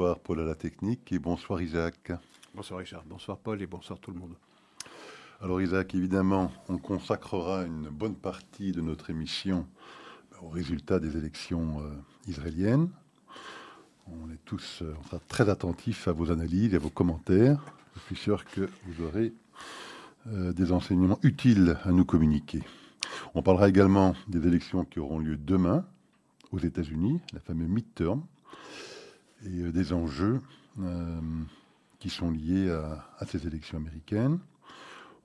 Bonsoir Paul à la technique et bonsoir Isaac. Bonsoir Richard, bonsoir Paul et bonsoir tout le monde. Alors Isaac, évidemment, on consacrera une bonne partie de notre émission aux résultats des élections euh, israéliennes. On est tous euh, très attentifs à vos analyses et à vos commentaires. Je suis sûr que vous aurez euh, des enseignements utiles à nous communiquer. On parlera également des élections qui auront lieu demain aux États-Unis, la fameuse midterm, et euh, des enjeux euh, qui sont liés à, ces élections américaines.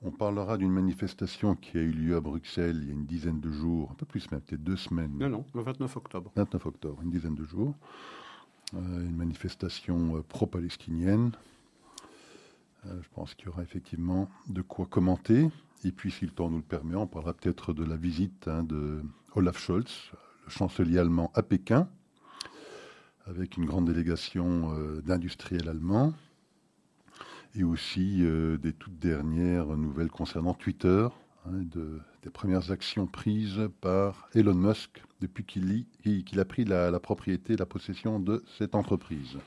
On parlera d'une manifestation qui a eu lieu à Bruxelles il y a une dizaine de jours, un peu plus même, peut-être deux semaines. Non, non, le 29 octobre. 29 octobre, une dizaine de jours. une manifestation pro-palestinienne euh, je pense qu'il y aura effectivement de quoi commenter. Et puis, si le temps nous le permet, on parlera peut-être de la visite hein, de Olaf Scholz, le chancelier allemand à Pékin, avec une grande délégation euh, d'industriels allemands, et aussi euh, des toutes dernières nouvelles concernant Twitter, hein, des premières actions prises par Elon Musk depuis qu'il a pris la, propriété, la possession de cette entreprise.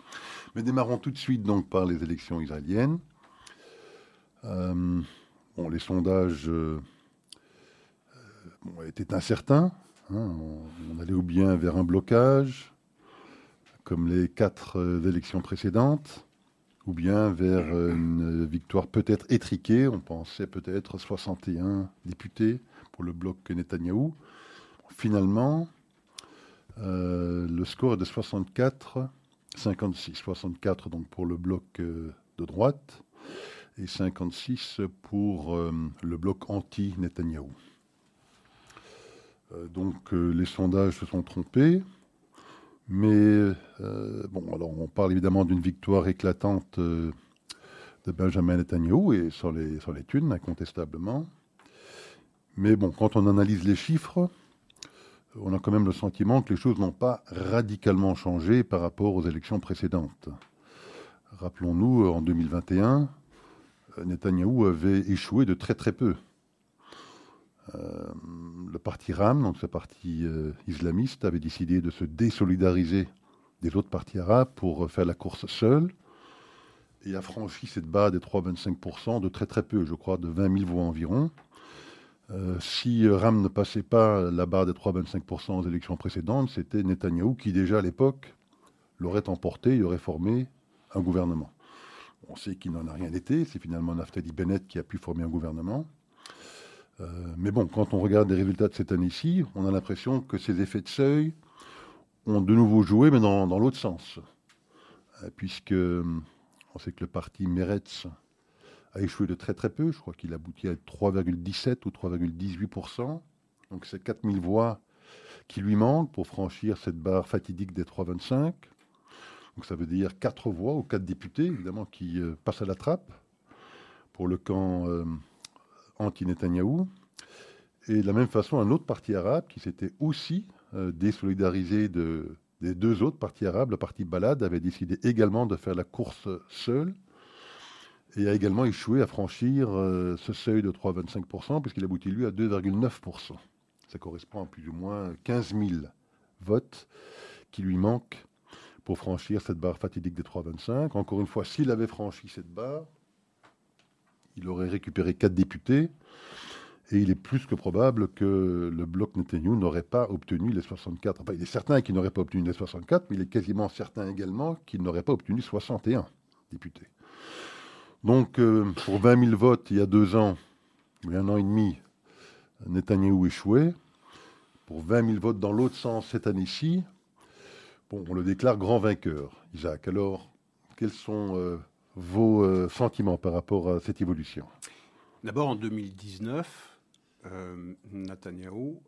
Mais démarrons tout de suite donc par les élections israéliennes. Euh, bon, les sondages étaient incertains. Hein. on, allait ou bien vers un blocage, comme les quatre euh, élections précédentes, ou bien vers une victoire peut-être étriquée. On pensait peut-être 61 députés pour le bloc Netanyahou. Finalement, le score est de 64, 56. 64 donc pour le bloc de droite et 56 pour euh, le bloc anti-Netanyahou. Euh, donc euh, les sondages se sont trompés, mais bon, alors on parle évidemment d'une victoire éclatante de Benjamin Netanyahou et sur les, sur les thunes, incontestablement. Mais bon, quand on analyse les chiffres, on a quand même le sentiment que les choses n'ont pas radicalement changé par rapport aux élections précédentes. Rappelons-nous, en 2021, Netanyahou avait échoué de très très peu. Euh, le parti RAM, donc ce parti euh, islamiste, avait décidé de se désolidariser des autres partis arabes pour faire la course seul et a franchi cette barre des 3,25% de très très peu, je crois, de 20 000 voix environ. Euh, si RAM ne passait pas la barre des 3,25% aux élections précédentes, c'était Netanyahou qui déjà à l'époque l'aurait emporté et aurait formé un gouvernement. On sait qu'il n'en a rien été. C'est finalement Naftali Bennett qui a pu former un gouvernement. Euh, mais bon, quand on regarde les résultats de cette année-ci, on a l'impression que ces effets de seuil ont de nouveau joué, mais dans, l'autre sens. Euh, puisque euh, on sait que le parti Meretz a échoué de très très peu. Je crois qu'il aboutit à 3,17 ou 3,18%. Donc c'est 4000 voix qui lui manquent pour franchir cette barre fatidique des 3,25. Donc ça veut dire quatre voix ou quatre députés, évidemment, qui passent à la trappe pour le camp anti-Netanyahou. Et de la même façon, un autre parti arabe qui s'était aussi euh, désolidarisé de, des deux autres partis arabes, le parti Balad, avait décidé également de faire la course seul et a également échoué à franchir ce seuil de 3,25%, puisqu'il aboutit lui à 2,9%. Ça correspond à plus ou moins 15 000 votes qui lui manquent pour franchir cette barre fatidique des 3,25. Encore une fois, s'il avait franchi cette barre, il aurait récupéré quatre députés. Et il est plus que probable que le bloc Netanyahu n'aurait pas obtenu les 64. Enfin, il est certain qu'il n'aurait pas obtenu les 64, mais il est quasiment certain également qu'il n'aurait pas obtenu 61 députés. Donc, euh, pour 20 000 votes il y a deux ans, il un an et demi, Netanyahou échouait. Pour 20 000 votes dans l'autre sens cette année-ci, on le déclare grand vainqueur, Isaac. Alors, quels sont euh, vos euh, sentiments par rapport à cette évolution? D'abord, en 2019, euh, Netanyahou,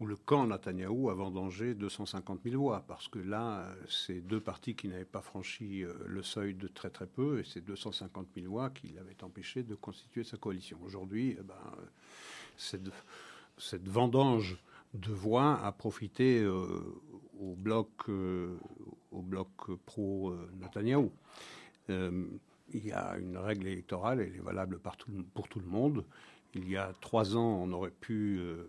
ou le camp Netanyahou a vendangé 250 000 voix, parce que là, c'est deux partis qui n'avaient pas franchi le seuil de très très peu, et c'est 250 000 voix qui l'avaient empêché de constituer sa coalition. Aujourd'hui, eh ben, cette, cette vendange de voix a profité au bloc, euh, pro-Netanyahou. Euh, il y a une règle électorale, elle est valable pour tout le monde. Il y a trois ans, on aurait pu euh,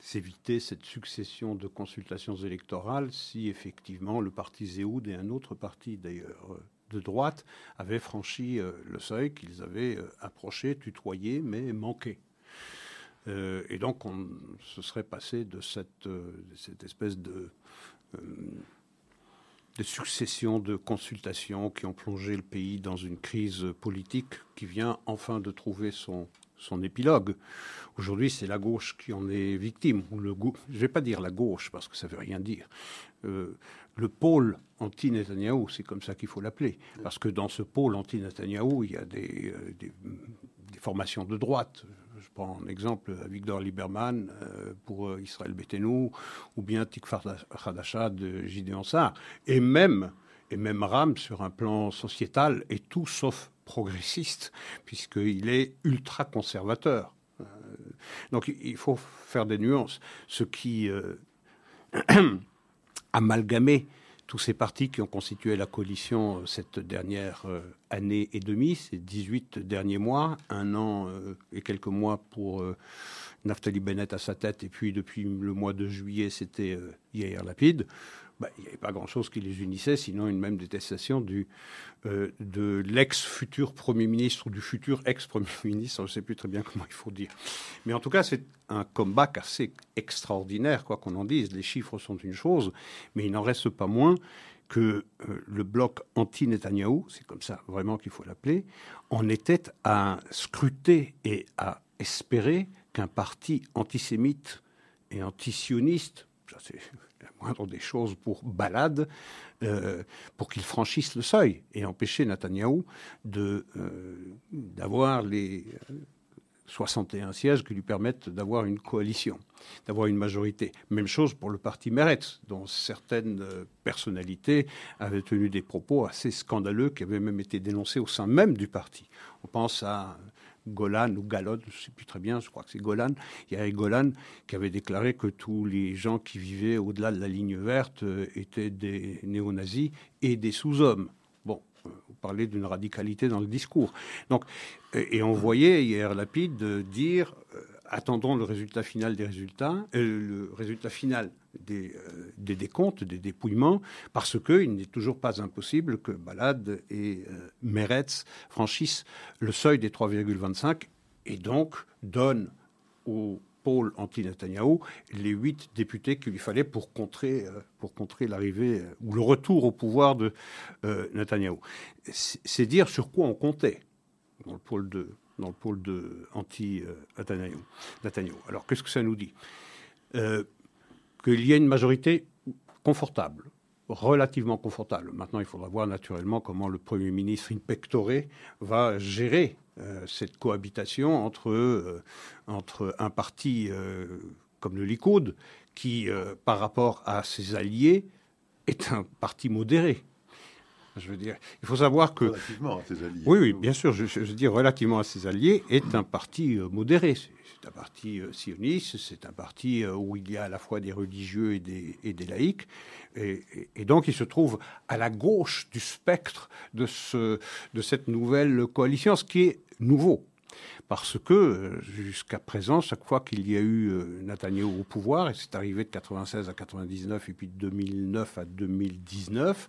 s'éviter cette succession de consultations électorales si effectivement le parti Zéoud et un autre parti d'ailleurs de droite avaient franchi le seuil qu'ils avaient approché, tutoyé, mais manqué. Et donc on se serait passé de cette, cette espèce de des successions de consultations qui ont plongé le pays dans une crise politique qui vient enfin de trouver son, épilogue. Aujourd'hui, c'est la gauche qui en est victime. Je ne vais pas dire la gauche, parce que ça ne veut rien dire. Euh, le pôle anti-Netanyahou, c'est comme ça qu'il faut l'appeler. Parce que dans ce pôle anti-Netanyahou, il y a euh, des, formations de droite. Je prends un exemple Victor Lieberman euh, pour euh, Israël Betenu, ou bien Tikfar Hadasha de Gideon. Et même, et même Ram, sur un plan sociétal, est tout sauf progressiste, puisqu'il est ultra conservateur. Euh, donc il faut faire des nuances. Ce qui amalgamé tous ces partis qui ont constitué la coalition euh, cette dernière euh, année et demie, ces 18 derniers mois, un an euh, et quelques mois pour Naftali Bennett à sa tête, et puis depuis le mois de juillet, c'était Yair Lapide. Bah, il n'y avait pas grand-chose qui les unissait, sinon une même détestation du, euh, de l'ex-futur Premier ministre ou du futur ex-Premier ministre, je ne sais plus très bien comment il faut dire. Mais en tout cas, c'est un comeback assez extraordinaire, quoi qu'on en dise. Les chiffres sont une chose, mais il n'en reste pas moins que euh, le bloc anti-Netanyahou, c'est comme ça vraiment qu'il faut l'appeler, en était à scruter et à espérer qu'un parti antisémite et antisioniste, ça c'est moindre des choses pour balade, euh, pour qu'il franchisse le seuil et empêcher Netanyahou euh, d'avoir les 61 sièges qui lui permettent d'avoir une coalition, d'avoir une majorité. Même chose pour le parti Meretz, dont certaines euh, personnalités avaient tenu des propos assez scandaleux qui avaient même été dénoncés au sein même du parti. On pense à Golan ou Galod, je ne sais plus très bien, je crois que c'est Golan, il y avait Golan qui avait déclaré que tous les gens qui vivaient au-delà de la ligne verte euh, étaient des néo-nazis et des sous-hommes. Bon, euh, vous parlez d'une radicalité dans le discours. Donc, et on voyait hier Lapide dire euh, attendons le résultat final des résultats, le résultat final des, euh, des, décomptes, des dépouillements, parce qu'il n'est toujours pas impossible que Balad et euh, Meretz franchissent le seuil des 3,25 et donc donnent au pôle anti-Netanyahou les huit députés qu'il lui fallait pour contrer, euh, contrer l'arrivée ou le retour au pouvoir de Netanyahou. C'est dire sur quoi on comptait dans le pôle de, dans le pôle de anti-Netanyahou. Alors qu'est-ce que ça nous dit? Qu'il y ait une majorité confortable, relativement confortable. Maintenant, il faudra voir naturellement comment le Premier ministre in pectore va gérer euh, cette cohabitation entre, euh, entre un parti euh, comme le Likoud, qui, par rapport à ses alliés, est un parti modéré. Je veux dire, il faut savoir que relativement à ses alliés. Oui, oui, bien sûr. Je, je, dis relativement à ses alliés est un parti modéré c'est un parti euh, sioniste, c'est un parti euh, où il y a à la fois des religieux et des, et des laïcs. Et, et, donc, il se trouve à la gauche du spectre de, ce, de cette nouvelle coalition, ce qui est nouveau. Parce que euh, jusqu'à présent, chaque fois qu'il y a eu Netanyahu au pouvoir, et c'est arrivé de 96 à 99 et puis de 2009 à 2019,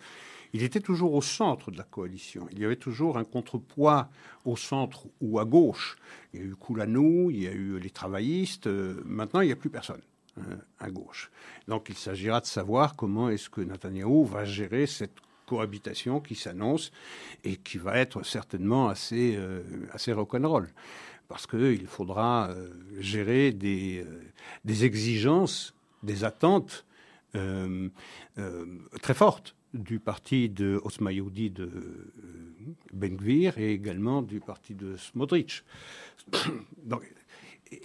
il était toujours au centre de la coalition. Il y avait toujours un contrepoids au centre ou à gauche. Il y a eu Koulanou, il y a eu les travaillistes. Euh, maintenant, il n'y a plus personne hein, à gauche. Donc, il s'agira de savoir comment est-ce que Netanyahou va gérer cette cohabitation qui s'annonce et qui va être certainement assez, euh, assez rock'n'roll. Parce qu'il faudra euh, gérer des, des exigences, des attentes très fortes du parti de Osmayoudi de euh, Ben-Gvir et également du parti de Smotrich.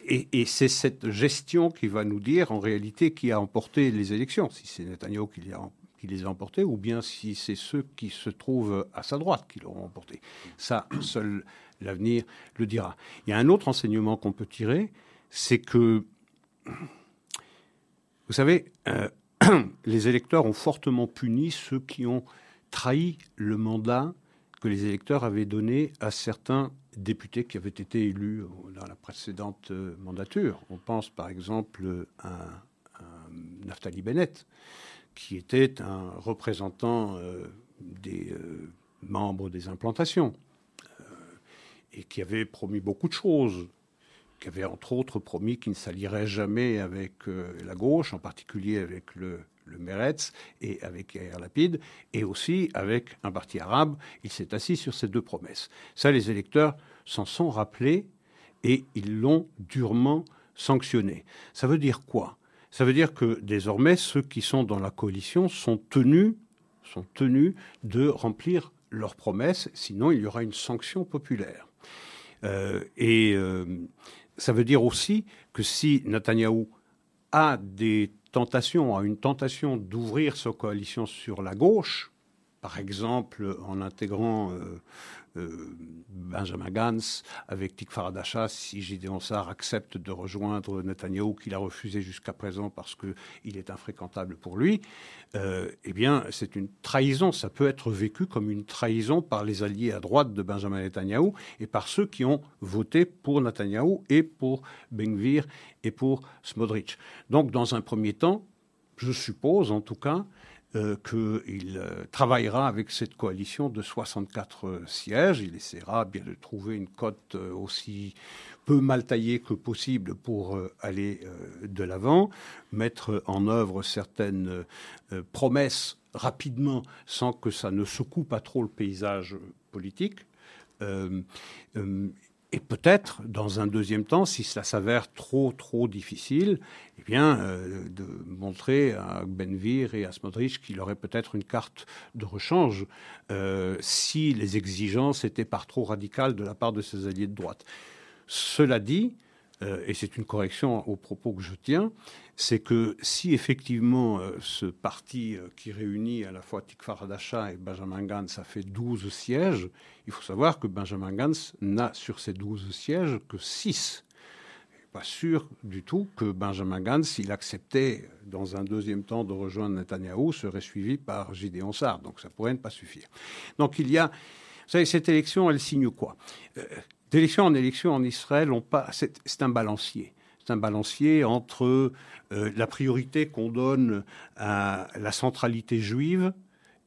et, c'est cette gestion qui va nous dire en réalité qui a emporté les élections, si c'est Netanyahu qui les, a, qui les a emportées ou bien si c'est ceux qui se trouvent à sa droite qui l'auront emporté. Ça, seul l'avenir le dira. Il y a un autre enseignement qu'on peut tirer, c'est que, vous savez, euh, les électeurs ont fortement puni ceux qui ont trahi le mandat que les électeurs avaient donné à certains députés qui avaient été élus dans la précédente mandature. On pense par exemple à, Naftali Bennett, qui était un représentant des membres des implantations et qui avait promis beaucoup de choses qui avait entre autres promis qu'il ne s'allierait jamais avec euh, la gauche, en particulier avec le, le Meretz et avec Yair Lapid, et aussi avec un parti arabe. Il s'est assis sur ces deux promesses. Ça, les électeurs s'en sont rappelés et ils l'ont durement sanctionné. Ça veut dire quoi? Ça veut dire que désormais, ceux qui sont dans la coalition sont tenus, sont tenus de remplir leurs promesses, sinon il y aura une sanction populaire. Euh, et euh, ça veut dire aussi que si Netanyahou a des tentations, a une tentation d'ouvrir sa coalition sur la gauche, par exemple en intégrant euh, euh, Benjamin Gantz avec Tikfar Adacha, si Gideon Sar accepte de rejoindre Netanyahou, qu'il a refusé jusqu'à présent parce qu'il est infréquentable pour lui, euh, eh bien, c'est une trahison. Ça peut être vécu comme une trahison par les alliés à droite de Benjamin Netanyahou et par ceux qui ont voté pour Netanyahou et pour Benvir et pour Smodrich. Donc, dans un premier temps, je suppose en tout cas, euh, qu'il euh, travaillera avec cette coalition de 64 euh, sièges. Il essaiera bien de trouver une cote aussi peu mal taillée que possible pour aller de l'avant, mettre en œuvre certaines promesses rapidement sans que ça ne secoue pas trop le paysage politique. Et peut-être, dans un deuxième temps, si cela s'avère trop, trop difficile, eh bien, euh, de montrer à Benvir et à Smodrich qu'il aurait peut-être une carte de rechange euh, si les exigences étaient par trop radicales de la part de ses alliés de droite. Cela dit, euh, et c'est une correction aux propos que je tiens, c'est que si effectivement euh, ce parti euh, qui réunit à la fois Tikfar Adacha et Benjamin Gantz a fait 12 sièges, il faut savoir que Benjamin Gantz n'a sur ces 12 sièges que 6. Pas sûr du tout que Benjamin Gantz, s'il acceptait dans un deuxième temps de rejoindre Netanyahou, serait suivi par Gideon Sar. Donc ça pourrait ne pas suffire. Donc il y a. Vous savez, cette élection, elle signe quoi? D'élection en élection en Israël, c'est un balancier. C'est un balancier entre euh, la priorité qu'on donne à la centralité juive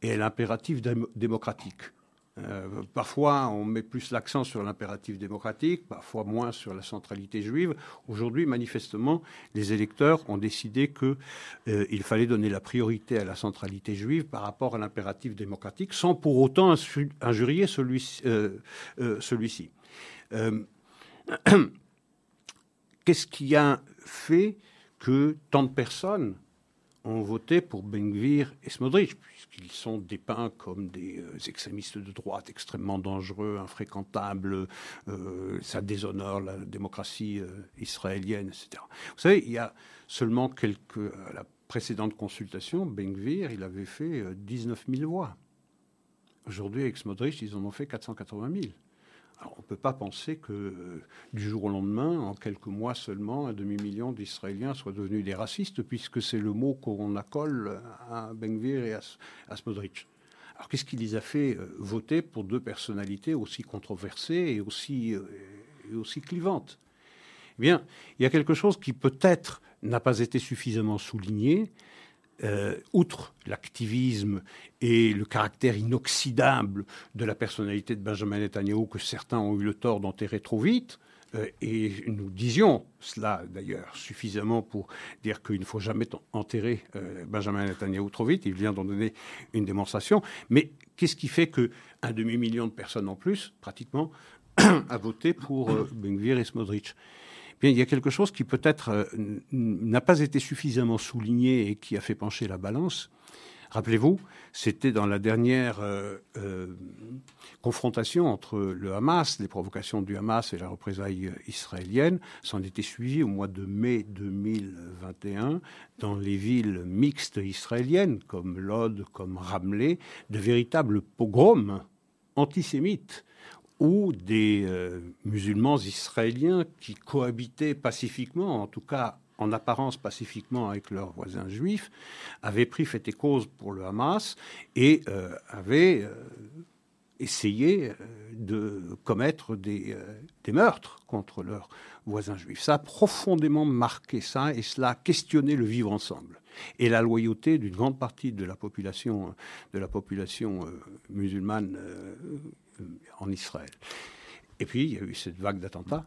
et l'impératif démocratique. Euh, parfois, on met plus l'accent sur l'impératif démocratique, parfois moins sur la centralité juive. Aujourd'hui, manifestement, les électeurs ont décidé qu'il euh, fallait donner la priorité à la centralité juive par rapport à l'impératif démocratique, sans pour autant injurier celui-ci. qu'est-ce qui a fait que tant de personnes ont voté pour Bengvir et Smodrich, puisqu'ils sont dépeints comme des euh, extrémistes de droite extrêmement dangereux, infréquentables, euh, ça déshonore la démocratie israélienne, etc. Vous savez, il y a seulement quelques... la précédente consultation, Bengvir, il avait fait 19 000 voix. Aujourd'hui, avec Smodrich, ils en ont fait 480 000 on ne peut pas penser que euh, du jour au lendemain, en quelques mois seulement, un demi-million d'Israéliens soient devenus des racistes, puisque c'est le mot qu'on accole à Benvir et à, à Smodrich. Alors qu'est-ce qui les a fait euh, voter pour deux personnalités aussi controversées et aussi, euh, et aussi clivantes? Eh bien, il y a quelque chose qui peut-être n'a pas été suffisamment souligné, euh, outre l'activisme et le caractère inoxydable de la personnalité de Benjamin Netanyahu que certains ont eu le tort d'enterrer trop vite, euh, et nous disions cela d'ailleurs suffisamment pour dire qu'il ne faut jamais enterrer euh, Benjamin Netanyahu trop vite, il vient d'en donner une démonstration, mais qu'est-ce qui fait qu'un demi-million de personnes en plus, pratiquement, a voté pour Benvir et Smodrich il y a quelque chose qui peut-être euh, n'a pas été suffisamment souligné et qui a fait pencher la balance. Rappelez-vous, c'était dans la dernière euh, euh, confrontation entre le Hamas, les provocations du Hamas et la représaille israélienne. S'en était suivi au mois de mai 2021 dans les villes mixtes israéliennes comme Lod, comme Ramleh, de véritables pogroms antisémites ou des euh, musulmans israéliens qui cohabitaient pacifiquement, en tout cas en apparence pacifiquement avec leurs voisins juifs, avaient pris fait et cause pour le Hamas et euh, avaient euh, essayer de commettre des, des, meurtres contre leurs voisins juifs. Ça a profondément marqué ça et cela a questionné le vivre ensemble et la loyauté d'une grande partie de la population, de la population musulmane en Israël. Et puis, il y a eu cette vague d'attentats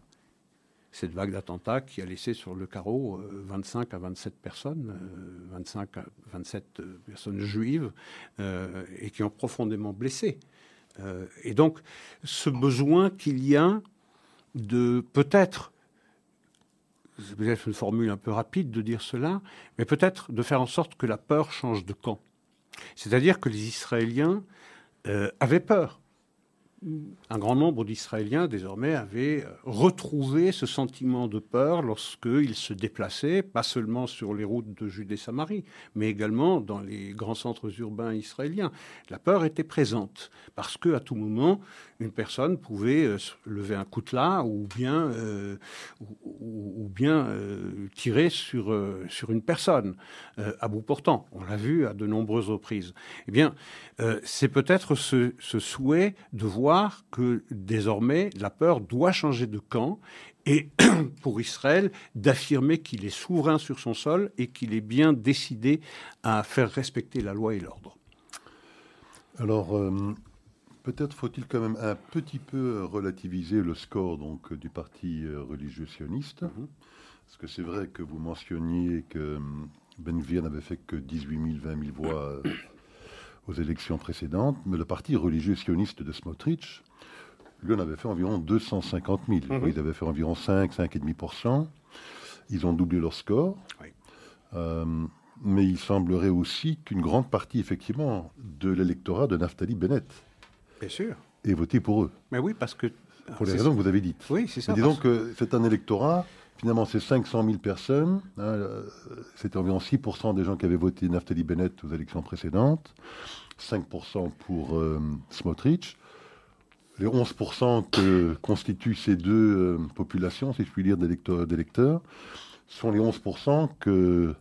cette vague d'attentats qui a laissé sur le carreau 25 euh, à 27 personnes, 25 euh, à 27 euh, personnes juives, et qui ont profondément blessé. et donc, ce besoin qu'il y a de peut-être, c'est peut-être une formule un peu rapide de dire cela, mais peut-être de faire en sorte que la peur change de camp. C'est-à-dire que les Israéliens avaient peur un grand nombre d'Israéliens désormais avaient euh, retrouvé ce sentiment de peur lorsqu'ils se déplaçaient, pas seulement sur les routes de Judée-Samarie, mais également dans les grands centres urbains israéliens. La peur était présente parce que à tout moment, une personne pouvait euh, lever un coutelas ou bien, euh, tirer sur, une personne à bout portant. On l'a vu à de nombreuses reprises. Eh bien, c'est peut-être ce souhait de voir que désormais la peur doit changer de camp et pour Israël d'affirmer qu'il est souverain sur son sol et qu'il est bien décidé à faire respecter la loi et l'ordre. Alors, euh, peut-être faut-il quand même un petit peu relativiser le score donc, du parti euh, religieux sioniste. Mhm. Parce que c'est vrai que vous mentionniez que euh, Benvir n'avait fait que 18 000, 20 000 voix aux élections précédentes, mais le parti religieux sioniste de Smotrich, lui, en avait fait environ 250 000. Mhm. Ils avaient fait environ 5, 5,5%. Ils ont doublé leur score. Euh, mais il semblerait aussi qu'une grande partie, effectivement, de l'électorat de Naftali Bennett Bien sûr. ait voté pour eux. Mais oui, parce que. Pour les raisons que vous avez dites. Oui, c'est ça. disons que c'est un électorat, finalement, c'est 500 000 personnes. Hein, euh, c'était environ 6% des gens qui avaient voté Naftali Bennett aux élections précédentes. 5% pour euh, Smotrich. Les 11% que constituent ces deux euh, populations, si je puis dire, d'électeurs, sont les 11% que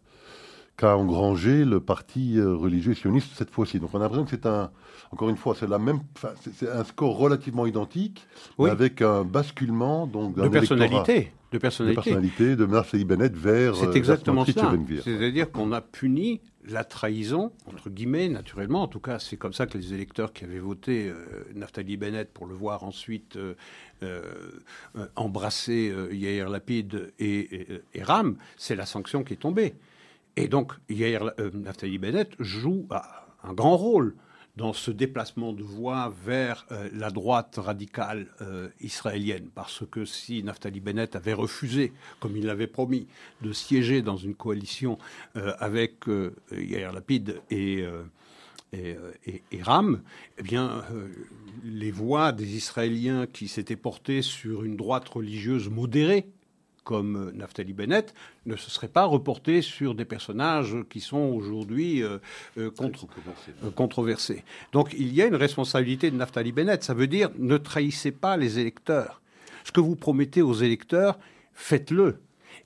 qu'a engrangé le parti euh, religieux sioniste cette fois-ci. Donc on a l'impression que c'est un, encore une fois, c'est la même, c'est un score relativement identique, avec un basculement donc de personnalité, de personnalité, de personnalité de Marseille Bennett vers. C'est exactement ça. C'est-à-dire qu'on a puni la trahison, entre guillemets, naturellement. En tout cas, c'est comme ça que les électeurs qui avaient voté euh, Naftali Bennett pour le voir ensuite euh, euh, embrasser Yair Lapid et, Ram, c'est la sanction qui est tombée. Et donc, Yair, Naftali Bennett joue un grand rôle dans ce déplacement de voix vers euh, la droite radicale euh, israélienne. Parce que si Naftali Bennett avait refusé, comme il l'avait promis, de siéger dans une coalition euh, avec Yair Lapid et, et, et, Ram, eh bien, les voix des Israéliens qui s'étaient portées sur une droite religieuse modérée, comme euh, Naftali Bennett ne se serait pas reporté sur des personnages qui sont aujourd'hui euh, euh, controversés. Donc il y a une responsabilité de Naftali Bennett. Ça veut dire ne trahissez pas les électeurs. Ce que vous promettez aux électeurs, faites-le.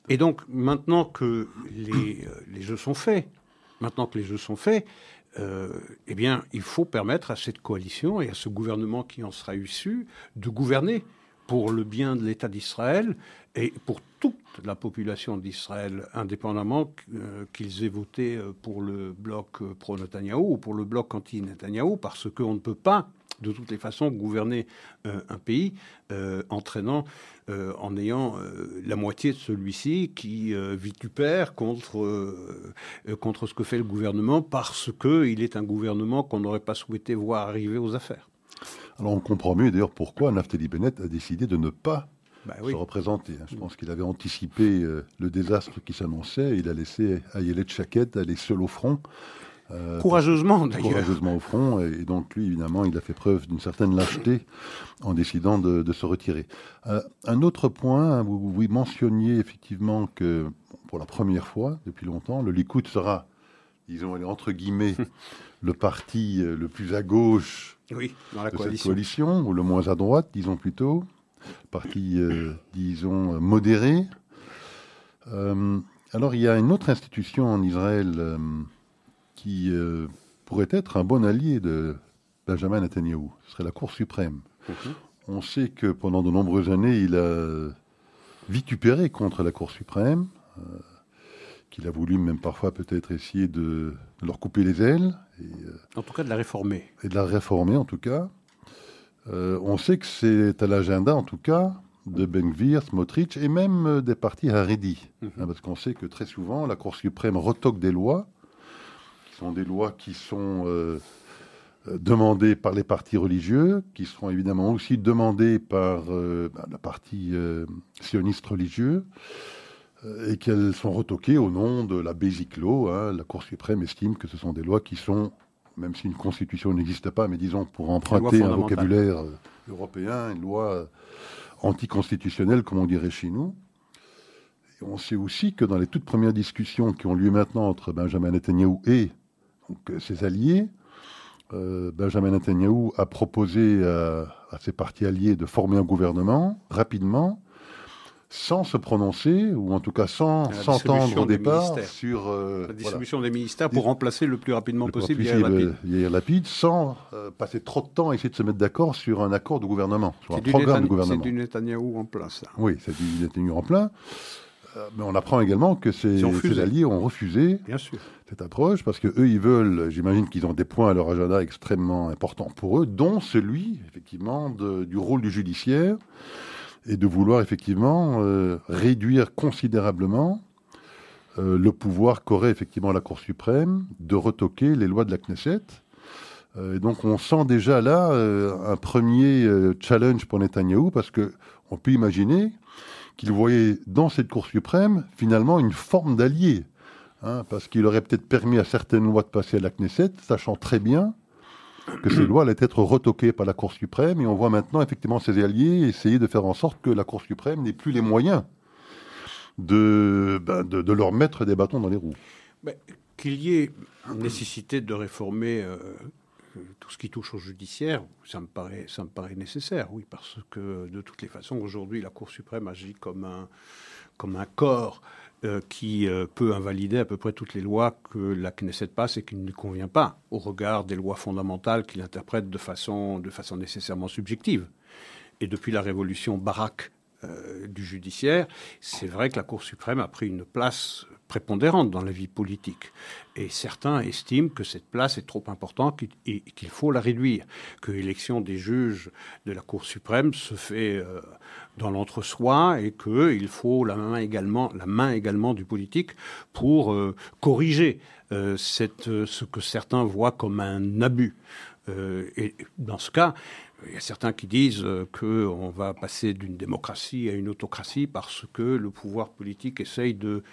Et donc maintenant que les, jeux sont faits, maintenant que les jeux sont faits, eh bien, il faut permettre à cette coalition et à ce gouvernement qui en sera issu de gouverner pour le bien de l'État d'Israël et pour toute la population d'Israël, indépendamment euh, qu'ils aient voté euh, pour le bloc euh, pro-Netanyahou ou pour le bloc anti-Netanyahou, parce qu'on ne peut pas, de toutes les façons, gouverner un pays entraînant, en ayant la moitié de celui-ci qui vitupère contre, contre ce que fait le gouvernement, parce qu'il est un gouvernement qu'on n'aurait pas souhaité voir arriver aux affaires. Alors on comprend mieux d'ailleurs pourquoi Naftali Bennett a décidé de ne pas bah se représenter. Je pense qu'il avait anticipé euh, le désastre qui s'annonçait. Il a laissé Ayelet Chaket aller seul au front. Euh, courageusement, d'ailleurs. Courageusement au front. Et, donc, lui, évidemment, il a fait preuve d'une certaine lâcheté en décidant de, se retirer. Euh, un autre point, hein, vous, vous, mentionniez effectivement que, pour la première fois depuis longtemps, le Likoud sera, disons, entre guillemets, le parti le plus à gauche oui, dans la de coalition. cette coalition, ou le moins à droite, disons plutôt parti, euh, disons, modéré. Euh, alors, il y a une autre institution en Israël euh, qui pourrait être un bon allié de Benjamin Netanyahu. Ce serait la Cour suprême. Mhm. On sait que pendant de nombreuses années, il a vitupéré contre la Cour suprême, euh, qu'il a voulu même parfois peut-être essayer de, leur couper les ailes. Et, euh, en tout cas de la réformer. Et de la réformer en tout cas. Euh, on sait que c'est à l'agenda en tout cas de Ben-Gvir, Smotrich et même des partis Haredi. Mhm. Hein, parce qu'on sait que très souvent, la Cour suprême retoque des lois, qui sont des lois qui sont demandées par les partis religieux, qui seront évidemment aussi demandées par bah, la partie sioniste religieux. Euh, et qu'elles sont retoquées au nom de la Basic Law. Hein. La Cour suprême estime que ce sont des lois qui sont, même si une constitution n'existe pas, mais disons pour emprunter un vocabulaire euh, européen, une loi euh, anticonstitutionnelle, comme on dirait chez nous. Et on sait aussi que dans les toutes premières discussions qui ont lieu maintenant entre Benjamin Netanyahu et ses alliés, Benjamin Netanyahu a proposé à ses partis alliés de former un gouvernement rapidement sans se prononcer, ou en tout cas sans s'entendre au départ sur euh, la distribution des ministères pour remplacer le plus rapidement possible, Yair Lapide. sans euh, passer trop de temps à essayer de se mettre d'accord sur un accord de gouvernement, sur un programme de gouvernement. C'est du Netanyahou en plein, ça. Oui, c'est du Netanyahou en plein. Euh, mais on apprend également que ces, alliés ont refusé Bien sûr. cette approche parce que eux, ils veulent, j'imagine qu'ils ont des points à leur agenda extrêmement importants pour eux, dont celui, effectivement, du rôle du judiciaire et de vouloir effectivement euh, réduire considérablement euh, le pouvoir qu'aurait effectivement la Cour suprême de retoquer les lois de la Knesset. Euh, et donc on sent déjà là un premier challenge pour Netanyahou parce que on peut imaginer qu'il voyait dans cette Cour suprême finalement une forme d'allié. Hein, parce qu'il aurait peut-être permis à certaines lois de passer à la Knesset, sachant très bien que ces lois allaient être retoquées par la Cour suprême, et on voit maintenant effectivement ces alliés essayer de faire en sorte que la Cour suprême n'ait plus les moyens de, ben, de, leur mettre des bâtons dans les roues. Qu'il y ait nécessité de réformer euh, tout ce qui touche au judiciaire, ça me, paraît, ça me paraît nécessaire, oui, parce que de toutes les façons, aujourd'hui, la Cour suprême agit comme un, comme un corps euh, qui euh, peut invalider à peu près toutes les lois que la Knesset passe et qui ne lui convient pas au regard des lois fondamentales qu'il interprète de façon, de façon nécessairement subjective. Et depuis la révolution Barak euh, du judiciaire, c'est vrai que la Cour suprême a pris une place prépondérante dans la vie politique. Et certains estiment que cette place est trop importante et qu'il faut la réduire, que l'élection des juges de la Cour suprême se fait euh, dans l'entre-soi et qu'il faut la main, également, la main également du politique pour euh, corriger cette, ce que certains voient comme un abus. et dans ce cas, il y a certains qui disent euh, qu'on va passer d'une démocratie à une autocratie parce que le pouvoir politique essaye de,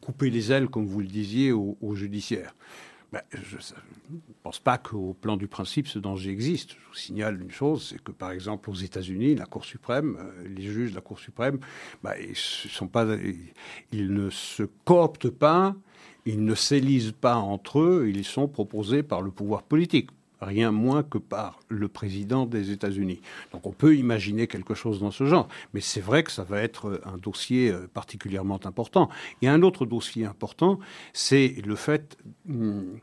couper les ailes, comme vous le disiez, au, judiciaire. Ben, je ne pense pas qu'au plan du principe, ce danger existe. Je vous signale une chose, c'est que par exemple aux États-Unis, la Cour suprême, euh, les juges de la Cour suprême, ben, ils, ne se cooptent pas, ils ne s'élisent pas entre eux, ils sont proposés par le pouvoir politique rien moins que par le président des États-Unis. Donc on peut imaginer quelque chose dans ce genre, mais c'est vrai que ça va être un dossier euh, particulièrement important. Et un autre dossier important, c'est le fait hum,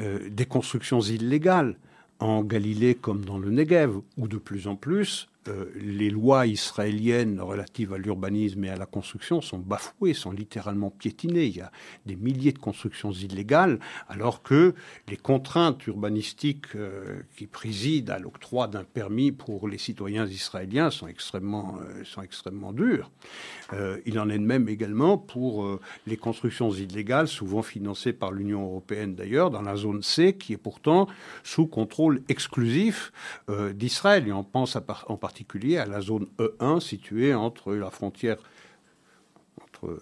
euh, des constructions illégales en Galilée comme dans le Negev, où de plus en plus euh, les lois israéliennes relatives à l'urbanisme et à la construction sont bafouées, sont littéralement piétinées. Il y a des milliers de constructions illégales, alors que les contraintes urbanistiques euh, qui président à l'octroi d'un permis pour les citoyens israéliens sont extrêmement, euh, sont extrêmement dures. il en est de même également pour les constructions illégales, souvent financées par l'Union européenne d'ailleurs, dans la zone C, qui est pourtant sous contrôle exclusif d'Israël. Et on pense en particulier à la zone E1 située entre la frontière entre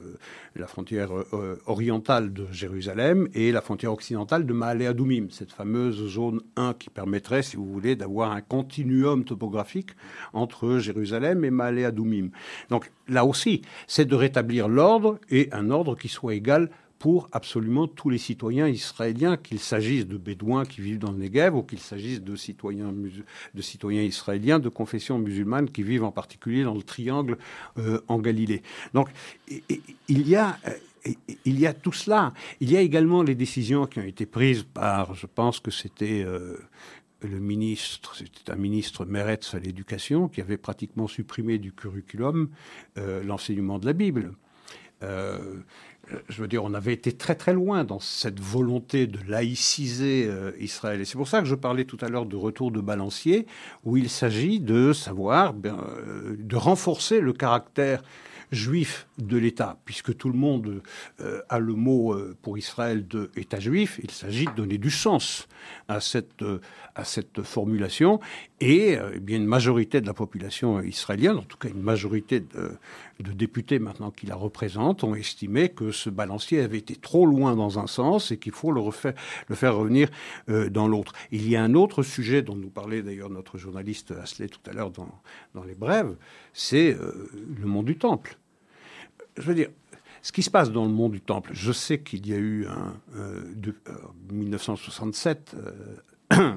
la frontière euh, orientale de Jérusalem et la frontière occidentale de Maale Adoumim, cette fameuse zone 1 qui permettrait, si vous voulez, d'avoir un continuum topographique entre Jérusalem et Maale Adoumim. Donc là aussi, c'est de rétablir l'ordre et un ordre qui soit égal pour absolument tous les citoyens israéliens, qu'il s'agisse de Bédouins qui vivent dans le Negev ou qu'il s'agisse de citoyens, de citoyens israéliens de confession musulmane qui vivent en particulier dans le triangle euh, en Galilée. Donc il y a euh, il y a tout cela. Il y a également les décisions qui ont été prises par, je pense que c'était euh, le ministre, c'était un ministre Meretz à l'éducation, qui avait pratiquement supprimé du curriculum l'enseignement de la Bible. Euh, je veux dire, on avait été très très loin dans cette volonté de laïciser euh, Israël. Et c'est pour ça que je parlais tout à l'heure de retour de balancier, où il s'agit de savoir, ben, de renforcer le caractère juif de l'État, puisque tout le monde euh, a le mot euh, pour Israël de État juif, il s'agit de donner du sens à cette, euh, à cette formulation. Et eh bien une majorité de la population israélienne, en tout cas une majorité de, députés maintenant qui la représentent, ont estimé que ce balancier avait été trop loin dans un sens et qu'il faut le, refaire, le faire revenir dans l'autre. Il y a un autre sujet dont nous parlait d'ailleurs notre journaliste Asley tout à l'heure dans, dans les brèves, c'est le monde du temple je veux dire, ce qui se passe dans le monde du temple, je sais qu'il y a eu un, euh, de, 1967, euh, euh,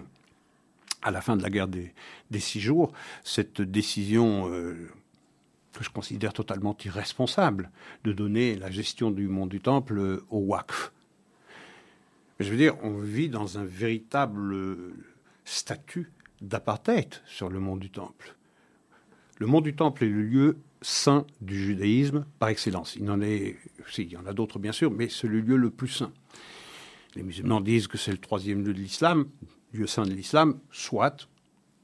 à la fin de la guerre des, six jours, cette décision que je considère totalement irresponsable de donner la gestion du monde du temple au WACF. je veux dire, on vit dans un véritable statut d'apartheid sur le monde du temple. Le monde du temple est le lieu saint du judaïsme par excellence. Il en est, il y en a d'autres bien sûr, mais c'est le lieu le plus saint. Les musulmans disent que c'est le troisième lieu de l'islam, lieu saint de l'islam, soit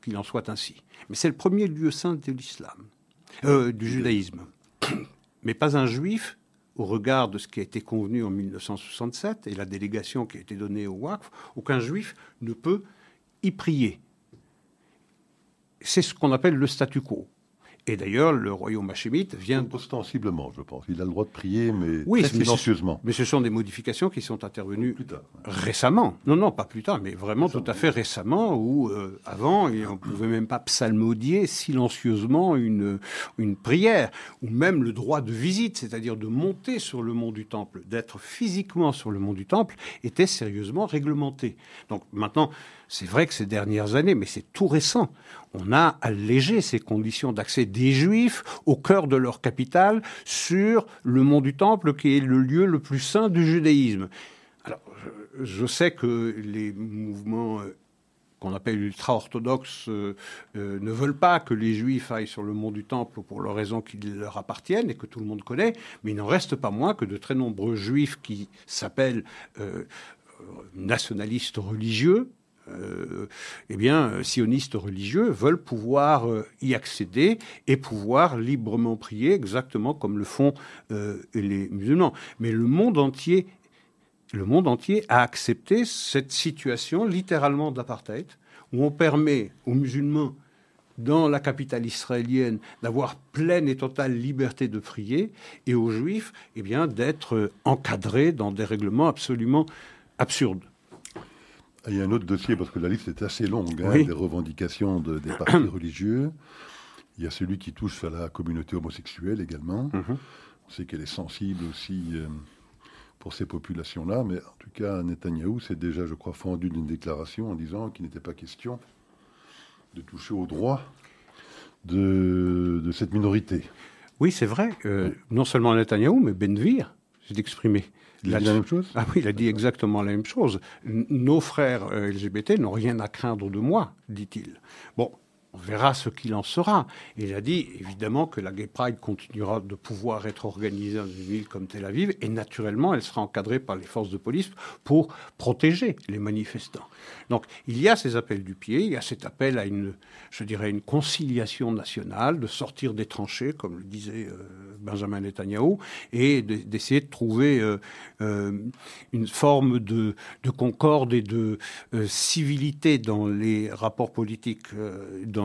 qu'il en soit ainsi. Mais c'est le premier lieu saint de l'islam, euh, du judaïsme. Mais pas un juif, au regard de ce qui a été convenu en 1967 et la délégation qui a été donnée au WACF, aucun juif ne peut y prier. C'est ce qu'on appelle le statu quo. Et d'ailleurs, le royaume hachémite vient. Ostensiblement, je pense. Il a le droit de prier, mais oui, très silencieusement. Mais ce sont des modifications qui sont intervenues récemment. Non, non, pas plus tard, mais vraiment tout à fait récemment, où euh, avant, on ne pouvait même pas psalmodier silencieusement une, une prière, ou même le droit de visite, c'est-à-dire de monter sur le mont du Temple, d'être physiquement sur le mont du Temple, était sérieusement réglementé. Donc maintenant, c'est vrai que ces dernières années, mais c'est tout récent, on a allégé ces conditions d'accès des Juifs au cœur de leur capitale sur le mont du Temple, qui est le lieu le plus saint du judaïsme. Alors, je sais que les mouvements euh, qu'on appelle ultra-orthodoxes euh, euh, ne veulent pas que les juifs aillent sur le mont du Temple pour les raisons qui leur appartiennent et que tout le monde connaît, mais il n'en reste pas moins que de très nombreux juifs qui s'appellent nationalistes religieux, euh, eh bien, sionistes religieux veulent pouvoir euh, y accéder et pouvoir librement prier, exactement comme le font euh, les musulmans. Mais le monde entier, le monde entier a accepté cette situation littéralement d'apartheid, où on permet aux musulmans dans la capitale israélienne d'avoir pleine et totale liberté de prier et aux juifs eh bien d'être encadrés dans des règlements absolument absurdes. Il y a un autre dossier, parce que la liste est assez longue, hein, des revendications de, des partis religieux. Il y a celui qui touche à la communauté homosexuelle également. Mhm. On sait qu'elle est sensible aussi euh, pour ces populations-là, mais en tout cas, Netanyahou s'est déjà, je crois, fendu d'une déclaration en disant qu'il n'était pas question de toucher aux droits de, de cette minorité. Oui, c'est vrai. Euh, non seulement Netanyahou, mais Benvir s'est exprimé. Il a dit Ah oui, il a dit exactement la même chose. Nos frères euh, LGBT n'ont rien à craindre de moi, dit-il. Bon, on verra ce qu'il en sera. Il a dit évidemment que la Gay Pride continuera de pouvoir être organisée dans une ville comme Tel Aviv et naturellement elle sera encadrée par les forces de police pour protéger les manifestants. Donc il y a ces appels du pied, il y a cet appel à une, je dirais, une conciliation nationale, de sortir des tranchées, comme le disait euh, Benjamin Netanyahu, et d'essayer de, trouver euh, euh, une forme de, concorde et de civilité dans les rapports politiques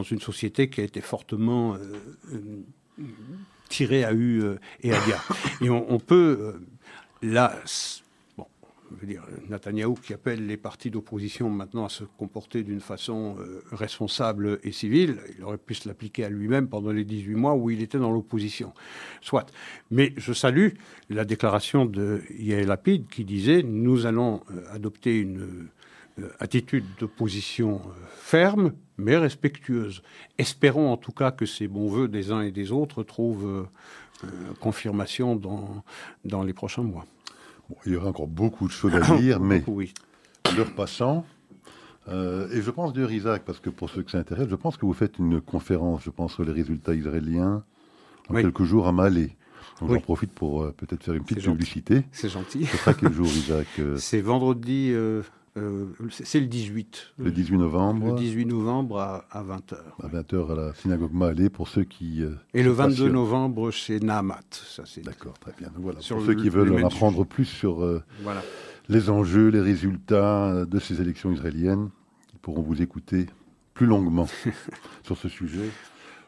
une société qui a été fortement euh, euh, tirée à U euh, et à Dia. Et on, peut, là, bon, je veux dire, Netanyahou qui appelle les partis d'opposition maintenant à se comporter d'une façon responsable et civile, il aurait pu se l'appliquer à lui-même pendant les 18 mois où il était dans l'opposition. Soit. Mais je salue la déclaration de Yael Lapid qui disait nous allons adopter une attitude d'opposition euh, ferme, mais respectueuse. Espérons en tout cas que ces bons voeux des uns et des autres trouvent euh, confirmation dans, dans les prochains mois. il y aura encore beaucoup de choses à dire, mais oui. l'heure passant, Euh, et je pense, d'ailleurs, Isaac, parce que pour ceux que ça intéresse, je pense que vous faites une conférence, je pense, sur les résultats israéliens en quelques jours à Malé. Donc j'en profite pour euh, peut-être faire une petite publicité. C'est gentil. C'est ça quel jour, Isaac C'est vendredi, c'est le 18. Le 18 novembre. Le 18 novembre à, 20h. À 20h à la synagogue Malé, pour ceux qui... Et le 22 novembre chez Nahamat. D'accord, très bien. voilà, pour ceux qui veulent en apprendre plus sur... voilà les enjeux, les résultats de ces élections israéliennes. Ils pourront vous écouter plus longuement sur ce sujet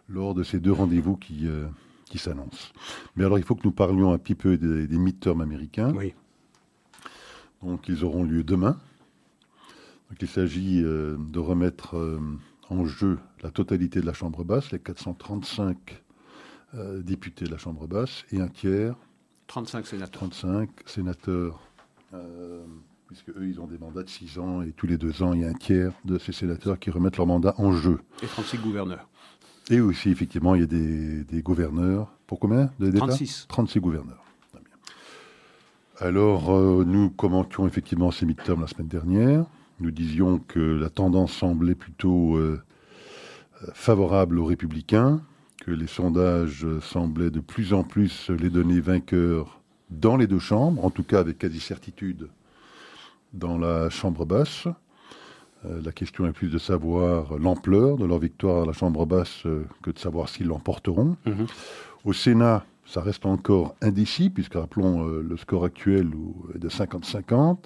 lors de ces deux rendez-vous qui, euh, qui s'annoncent. Mais alors, il faut que nous parlions un petit peu des, des midterms américains. Oui. Donc, ils auront lieu demain. Donc, il s'agit euh, de remettre euh, en jeu la totalité de la Chambre basse, les 435 députés de la Chambre basse et un tiers. 35 sénateurs. 35 sénateurs euh, puisque eux, ils ont des mandats de 6 ans et tous les deux ans, il y a un tiers de ces sénateurs qui remettent leur mandat en jeu. Et 36 gouverneurs. Et aussi, effectivement, il y a des, gouverneurs. Pour combien de 36. 36 gouverneurs. Alors, euh, nous commentions effectivement ces midterms la semaine dernière. Nous disions que la tendance semblait plutôt euh, favorable aux républicains, que les sondages semblaient de plus en plus les donner vainqueurs dans les deux chambres, en tout cas avec quasi-certitude dans la chambre basse. Euh, la question est plus de savoir l'ampleur de leur victoire à la chambre basse euh, que de savoir s'ils l'emporteront. Mhm. Au Sénat, ça reste encore indécis, puisque rappelons euh, le score actuel est de 50-50,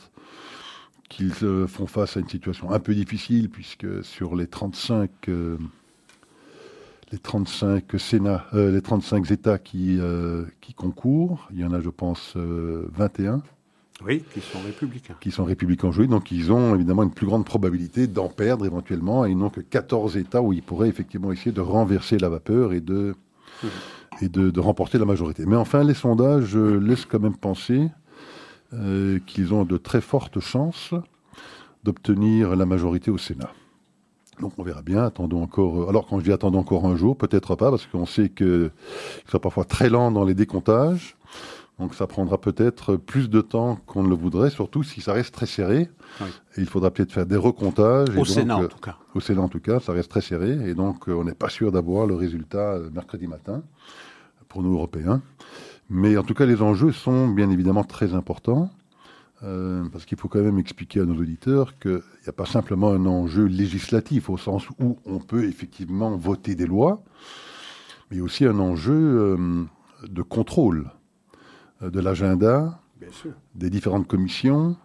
qu'ils font face à une situation un peu difficile, puisque sur les 35 les 35 Sénats, euh, les 35 États qui, euh, qui concourent. Il y en a, je pense, 21. Euh, oui, qui sont républicains. Qui sont républicains aujourd'hui. Donc, ils ont évidemment une plus grande probabilité d'en perdre éventuellement. Et ils n'ont que 14 États où ils pourraient effectivement essayer de renverser la vapeur et de, mmh. et de, remporter la majorité. Mais enfin, les sondages laissent quand même penser qu'ils ont de très fortes chances d'obtenir la majorité au Sénat. Donc on verra bien, attendons encore. Euh, alors quand je dis attendons encore un jour, peut-être pas, parce qu'on sait que c'est parfois très lent dans les décomptages. Donc ça prendra peut-être plus de temps qu'on ne le voudrait, surtout si ça reste très serré. Et il faudra peut-être faire des recomptages. Au Sénat en tout cas. Au Sénat en tout cas, ça reste très serré. Et donc euh, on n'est pas sûr d'avoir le résultat euh, mercredi matin pour nous Européens. Mais en tout cas, les enjeux sont bien évidemment très importants. Euh, parce qu'il faut quand même expliquer à nos auditeurs qu'il n'y a pas simplement un enjeu législatif au sens où on peut effectivement voter des lois, mais aussi un enjeu euh, de contrôle euh, de l'agenda des différentes commissions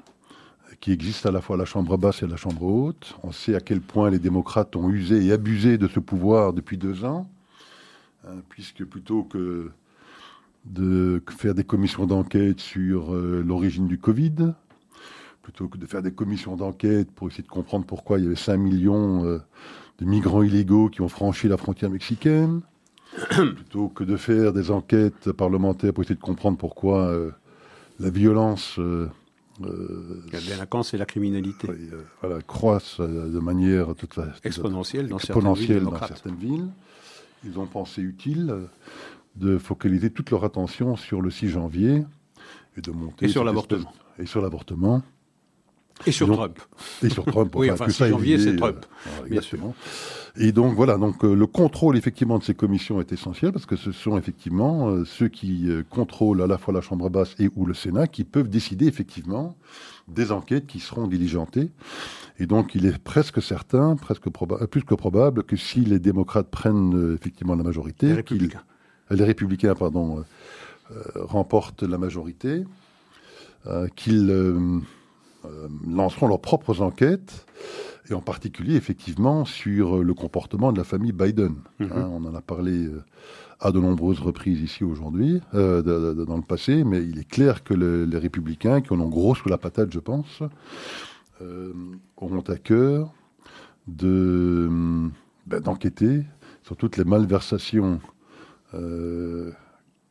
qui existent à la fois à la Chambre basse et à la Chambre haute. On sait à quel point les démocrates ont usé et abusé de ce pouvoir depuis deux ans, puisque plutôt que de faire des commissions d'enquête sur euh, l'origine du Covid, plutôt que de faire des commissions d'enquête pour essayer de comprendre pourquoi il y avait 5 millions euh, de migrants illégaux qui ont franchi la frontière mexicaine, plutôt que de faire des enquêtes parlementaires pour essayer de comprendre pourquoi euh, la violence... la délinquance et la criminalité. voilà, croissent de manière toute, exponentielle, dans, exponentielle dans certaines villes. Ils ont pensé utile de focaliser toute leur attention sur le 6 janvier et de monter. Et sur l'avortement. Et sur l'avortement. Et sur Trump. Et sur Trump. oui, enfin, 6 janvier, c'est Trump. Euh, bien sûr. Et donc voilà, donc euh, le contrôle effectivement de ces commissions est essentiel parce que ce sont effectivement euh, ceux qui contrôlent à la fois la Chambre basse et ou le Sénat qui peuvent décider effectivement des enquêtes qui seront diligentées. Et donc il est presque certain, presque plus que probable que si les démocrates prennent effectivement la majorité, les républicains les républicains pardon, euh, euh, remportent la majorité, euh, qu'ils lanceront leurs propres enquêtes, et en particulier effectivement sur le comportement de la famille Biden. Mhm. Hein, on en a parlé à de nombreuses reprises ici aujourd'hui, dans le passé, mais il est clair que les républicains, qui en ont gros sous la patate, je pense, auront à cœur de, ben, d'enquêter sur toutes les malversations euh,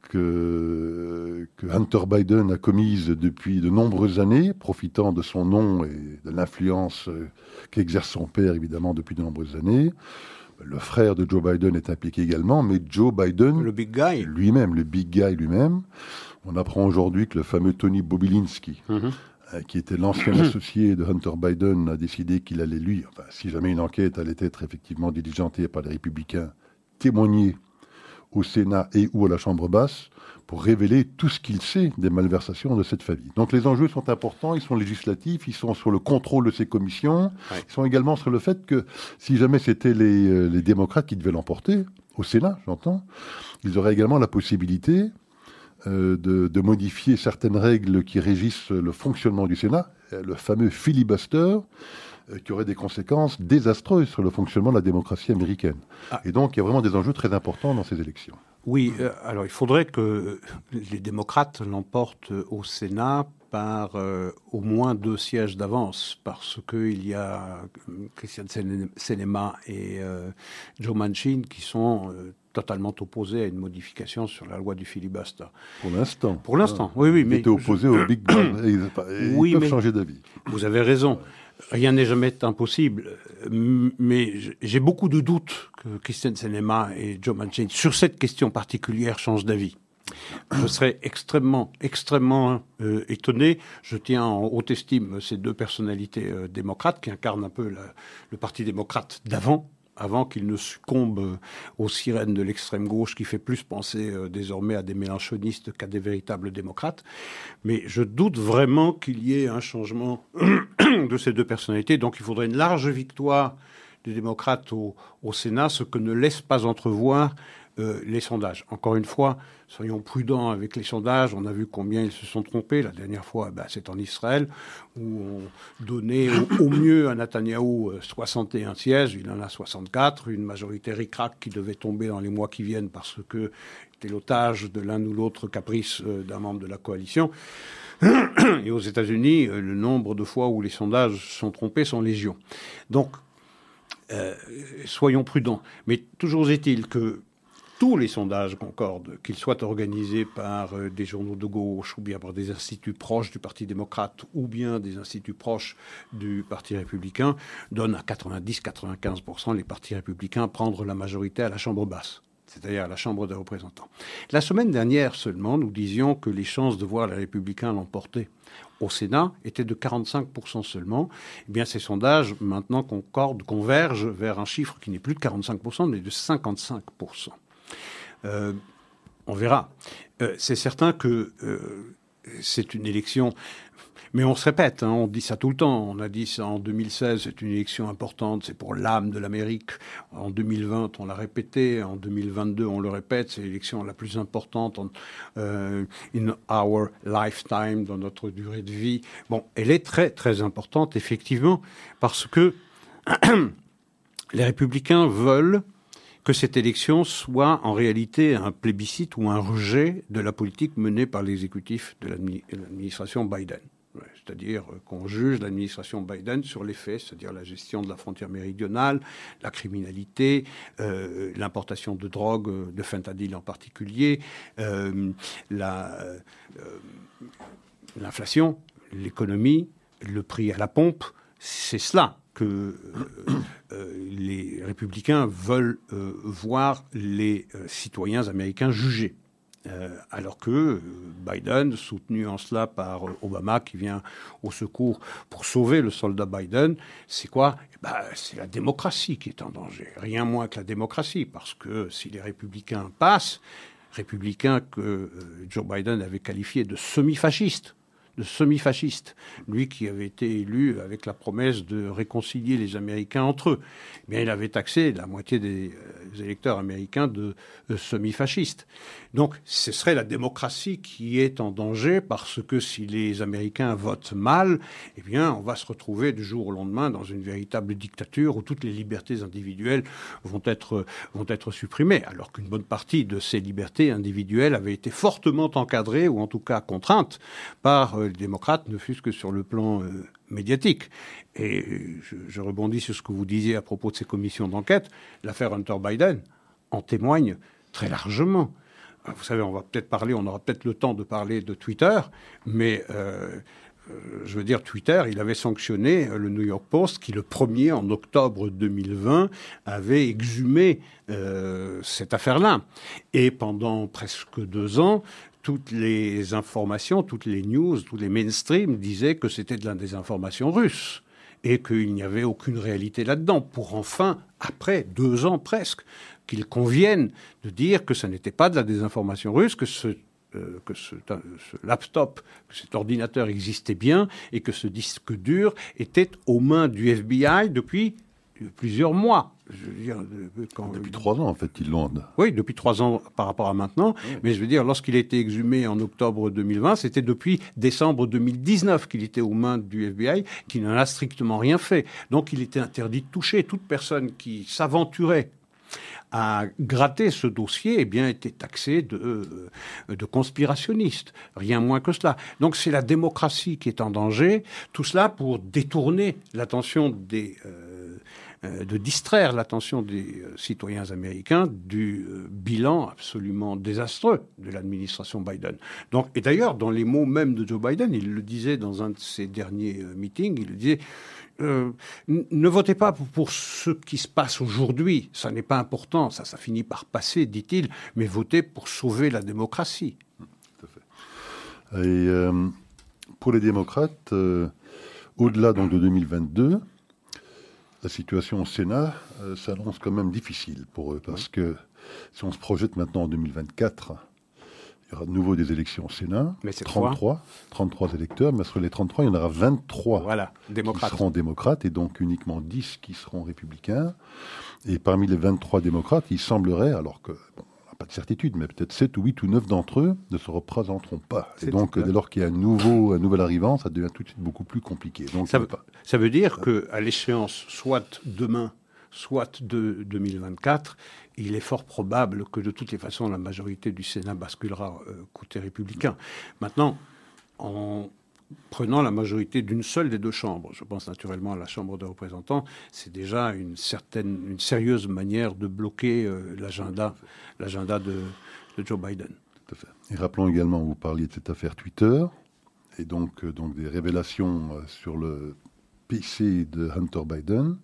que, Hunter Biden a commise depuis de nombreuses années, profitant de son nom et de l'influence euh, qu'exerce son père, évidemment, depuis de nombreuses années. Le frère de Joe Biden est impliqué également, mais Joe Biden, le big guy lui-même, le big guy lui-même, on apprend aujourd'hui que le fameux Tony Bobilinski, mhm. euh, qui était l'ancien associé de Hunter Biden, a décidé qu'il allait, lui, enfin, si jamais une enquête allait être effectivement diligentée par les républicains, témoigner au Sénat et ou à la Chambre basse pour révéler tout ce qu'il sait des malversations de cette famille. Donc les enjeux sont importants, ils sont législatifs, ils sont sur le contrôle de ces commissions, ils sont également sur le fait que si jamais c'était les, euh, les démocrates qui devaient l'emporter, au Sénat j'entends, ils auraient également la possibilité euh, de, de, modifier certaines règles qui régissent le fonctionnement du Sénat, le fameux filibuster, qui aurait des conséquences désastreuses sur le fonctionnement de la démocratie américaine. Ah. Et donc il y a vraiment des enjeux très importants dans ces élections. Oui, euh, alors il faudrait que les démocrates l'emportent au Sénat par euh, au moins deux sièges d'avance, parce qu'il y a Christian Senema et Joe Manchin qui sont totalement opposés à une modification sur la loi du filibuster. Pour l'instant. Pour l'instant, oui, oui. mais étaient opposés au Big Bang. ils, oui, peuvent changer d'avis. Vous avez raison. Rien n'est jamais impossible, mais j'ai beaucoup de doutes que Christian Senema et Joe Manchin, sur cette question particulière, changent d'avis. Je serais extrêmement, extrêmement euh, étonné. Je tiens en haute estime ces deux personnalités euh, démocrates qui incarnent un peu le Parti démocrate d'avant, avant qu'il ne succombe aux sirènes de l'extrême gauche qui fait plus penser euh, désormais à des mélanchonistes qu'à des véritables démocrates. Mais je doute vraiment qu'il y ait un changement de ces deux personnalités. Donc il faudrait une large victoire des démocrates au Sénat, ce que ne laisse pas entrevoir euh, les sondages. Encore une fois, soyons prudents avec les sondages. On a vu combien ils se sont trompés. La dernière fois, bah, c'est en Israël, où on donnait au, mieux à Netanyahou 61 euh, sièges. Il en a 64. Une majorité ricrac qui devait tomber dans les mois qui viennent parce que était l'otage de l'un ou l'autre caprice euh, d'un membre de la coalition. Et aux États-Unis, le nombre de fois où les sondages sont trompés sont légion. Donc, soyons prudents. Mais toujours est-il que tous les sondages concordent, qu'ils soient organisés par euh, des journaux de gauche ou bien par des instituts proches du Parti démocrate ou bien des instituts proches du Parti républicain, donnent à 90-95% les partis républicains prendre la majorité à la Chambre basse c'est-à-dire à la Chambre des représentants. La semaine dernière seulement, nous disions que les chances de voir les républicains l'emporter au Sénat étaient de 45% seulement. Eh bien, ces sondages, maintenant, concordent, convergent vers un chiffre qui n'est plus de 45%, mais de 55%. Euh, on verra. Euh, c'est certain que euh, c'est une élection. Mais on se répète, hein, on dit ça tout le temps. On a dit ça en 2016, c'est une élection importante, c'est pour l'âme de l'Amérique. En 2020, on l'a répété. En 2022, on le répète, c'est l'élection la plus importante in our lifetime, dans notre durée de vie. Bon, elle est très, très importante, effectivement, parce que les républicains veulent que cette élection soit en réalité un plébiscite ou un rejet de la politique menée par l'exécutif de l'administration Biden. C'est-à-dire qu'on juge l'administration Biden sur les faits, c'est-à-dire la gestion de la frontière méridionale, la criminalité, euh, l'importation de drogue, de fentanyl en particulier, euh, euh, l'inflation, l'économie, le prix à la pompe. C'est cela que euh, euh, les républicains veulent euh, voir les citoyens américains jugés. alors que Biden, soutenu en cela par Obama, qui vient au secours pour sauver le soldat Biden, c'est quoi? Eh ben, C'est la démocratie qui est en danger, rien moins que la démocratie, parce que si les républicains passent, républicains que Joe Biden avait qualifiés de semi-fascistes, de semi-fasciste, lui qui avait été élu avec la promesse de réconcilier les Américains entre eux. Eh il avait taxé la moitié des euh, électeurs américains de, semi-fascistes. Donc, ce serait la démocratie qui est en danger parce que si les Américains votent mal, eh bien, on va se retrouver du jour au lendemain dans une véritable dictature où toutes les libertés individuelles vont être, vont être supprimées, alors qu'une bonne partie de ces libertés individuelles avaient été fortement encadrées ou en tout cas contraintes par euh, les démocrates, ne fût-ce que sur le plan euh, médiatique. Et je, rebondis sur ce que vous disiez à propos de ces commissions d'enquête. L'affaire Hunter Biden en témoigne très largement. Euh, vous savez, on va peut-être parler, on aura peut-être le temps de parler de Twitter, mais euh, je veux dire, Twitter, il avait sanctionné le New York Post qui, le 1er en octobre 2020, avait exhumé cette affaire-là. Et pendant presque deux ans, toutes les informations, toutes les news, tous les mainstream disaient que c'était de la désinformation russe et qu'il n'y avait aucune réalité là-dedans, pour enfin, après deux ans presque, qu'il convienne de dire que ce n'était pas de la désinformation russe, que ce euh, ce, laptop, que cet ordinateur existait bien et que ce disque dur était aux mains du FBI depuis plusieurs mois. Je veux dire, depuis trois ans, en fait, ils l'ont. Oui, depuis trois ans par rapport à maintenant. Mais je veux dire, lorsqu'il a été exhumé en octobre 2020, c'était depuis décembre 2019 qu'il était aux mains du FBI, qui n'en a strictement rien fait. Donc, il était interdit de toucher. Toute personne qui s'aventurait à gratter ce dossier, eh bien, était taxé de, de conspirationniste. Rien moins que cela. Donc, c'est la démocratie qui est en danger. Tout cela pour détourner l'attention des. Euh, euh, de distraire l'attention des euh, citoyens américains du euh, bilan absolument désastreux de l'administration Biden. Donc, et d'ailleurs, dans les mots même de Joe Biden, il le disait dans un de ses derniers meetings, il disait ne votez pas pour, ce qui se passe aujourd'hui, ça n'est pas important, ça, ça finit par passer, dit-il, mais votez pour sauver la démocratie. Tout à fait. Et pour les démocrates, au-delà donc de 2022, la situation au Sénat euh, s'annonce quand même difficile pour eux, parce que si on se projette maintenant en 2024, il y aura de nouveau des élections au Sénat. Mais 33, 33 électeurs, mais sur les 33, il y en aura 23 voilà, démocrates. qui seront démocrates et donc uniquement 10 qui seront républicains. Et parmi les 23 démocrates, il semblerait, alors que pas de certitude, mais peut-être 7 ou 8 ou 9 d'entre eux ne se représenteront pas. Et donc, dès lors qu'il y a un, nouveau, un nouvel arrivant, ça devient tout de suite beaucoup plus compliqué. Donc, ça, veut, pas... ça veut dire qu'à l'échéance, soit demain, soit de 2024, il est fort probable que de toutes les façons, la majorité du Sénat basculera euh, côté républicain. Maintenant, en prenant la majorité d'une seule des deux chambres, je pense naturellement à la Chambre des représentants, c'est déjà une certaine, une sérieuse manière de bloquer euh, l'agenda, de, Joe Biden. Tout à fait. Et rappelons également, vous parliez de cette affaire Twitter, et donc, euh, donc des révélations euh, sur le PC de Hunter Biden.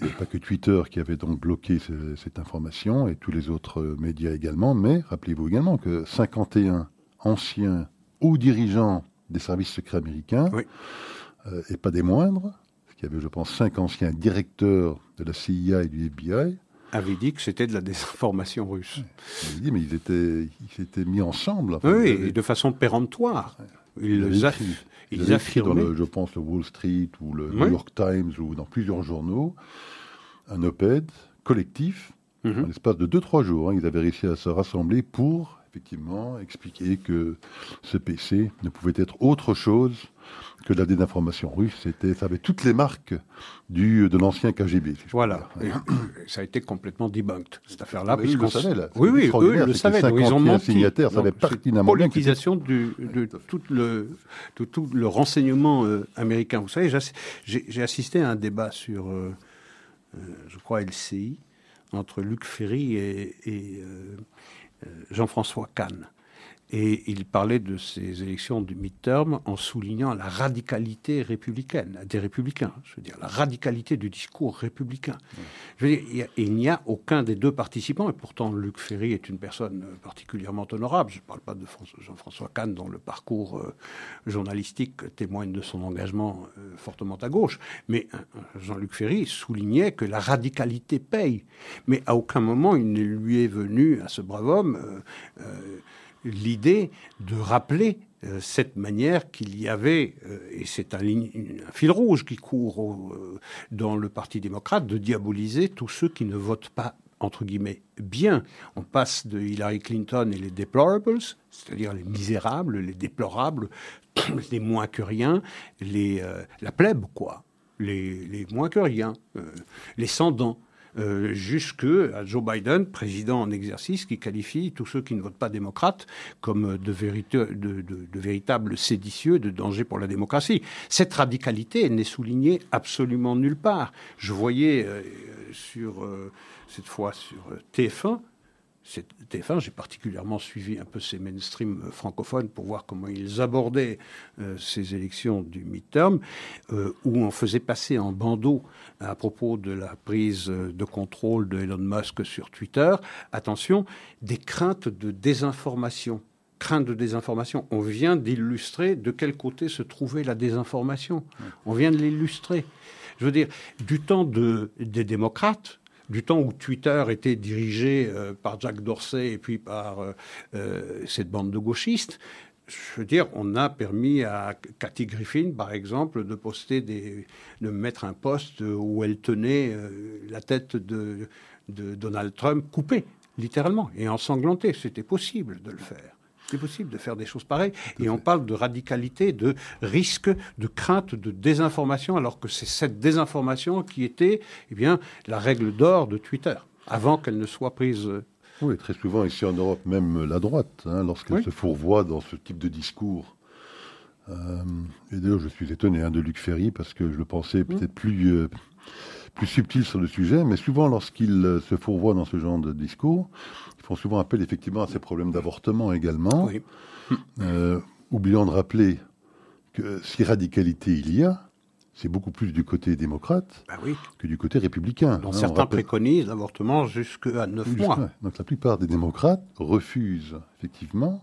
Il n'y a pas que Twitter qui avait donc bloqué cette information, et tous les autres médias également, mais rappelez-vous également que 51 anciens hauts dirigeants des services secrets américains, euh, et pas des moindres, parce qu'il y avait, je pense, cinq anciens directeurs de la CIA et du FBI, avait dit que c'était de la désinformation russe. Il dit, mais ils étaient, ils s'étaient mis ensemble. oui, de façon péremptoire. Ils, ils, ils, affirmaient. dans, le, je pense, le Wall Street ou le New York Times ou dans plusieurs journaux, un op-ed collectif, mhm. en l'espace de 2-3 jours. Hein, ils avaient réussi à se rassembler pour effectivement expliquer que ce PC ne pouvait être autre chose que la désinformation russe. C'était, ça avait toutes les marques du, de l'ancien KGB. voilà. ça a été complètement debunked, cette affaire-là. Oui, le savaient, là. Oui, oui, eux, ils le savaient. Ils ont menti. signataires savaient pertinemment politisation du, de, tout le, de tout le renseignement euh, américain. Vous savez, j'ai assisté à un débat sur, euh, euh, je crois, LCI, entre Luc Ferry et, et euh, Jean-François Kahn. Et il parlait de ces élections du midterm en soulignant la radicalité républicaine, des républicains, je veux dire, la radicalité du discours républicain. Je veux dire, il n'y a aucun des deux participants, et pourtant Luc Ferry est une personne particulièrement honorable. Je ne parle pas de Jean-François Kahn, dont le parcours euh, journalistique témoigne de son engagement euh, fortement à gauche, mais Jean-Luc Ferry soulignait que la radicalité paye. Mais à aucun moment il ne lui est venu à ce brave homme. L'idée de rappeler euh, cette manière qu'il y avait, euh, et c'est un, fil rouge qui court euh, dans le Parti démocrate, de diaboliser tous ceux qui ne votent pas, entre guillemets, bien. On passe de Hillary Clinton et les deplorables, c'est-à-dire les misérables, les déplorables, les moins que rien, les, la plèbe, quoi, les, les moins que rien, les sans dents. Euh, jusque à Joe Biden, président en exercice, qui qualifie tous ceux qui ne votent pas démocrates comme de, véritables séditieux, de danger pour la démocratie. Cette radicalité, n'est soulignée absolument nulle part. Je voyais euh, sur, euh, cette fois sur TF1, TF1, j'ai particulièrement suivi un peu ces mainstream francophones pour voir comment ils abordaient euh, ces élections du midterm, euh, où on faisait passer en bandeau à propos de la prise de contrôle de Elon Musk sur Twitter, attention, des craintes de désinformation crainte de désinformation. On vient d'illustrer de quel côté se trouvait la désinformation. On vient de l'illustrer. Je veux dire, du temps des démocrates, du temps où Twitter était dirigé euh, par Jack Dorsey et puis par euh, euh, cette bande de gauchistes, je veux dire, on a permis à Cathy Griffin, par exemple, de poster des, de mettre un poste où elle tenait la tête de, de Donald Trump coupée, littéralement, et ensanglantée. C'était possible de le faire. C'est possible de faire des choses pareilles. Et on parle de radicalité, de risque, de crainte, de désinformation, alors que c'est cette désinformation qui était eh bien, la règle d'or de Twitter, avant qu'elle ne soit prise. Euh, oui, très souvent ici en Europe, même la droite, hein, lorsqu'elle se fourvoie dans ce type de discours. Euh, et d'ailleurs, je suis étonné hein, de Luc Ferry, parce que je le pensais peut-être plus, euh, plus subtil sur le sujet, mais souvent lorsqu'il se fourvoie dans ce genre de discours, ils font souvent appel effectivement à ces problèmes d'avortement également, euh, oubliant de rappeler que si radicalité il y a, c'est beaucoup plus du côté démocrate bah que du côté républicain. Dont hein, certains préconisent l'avortement jusqu'à 9 mois. Donc la plupart des démocrates refusent effectivement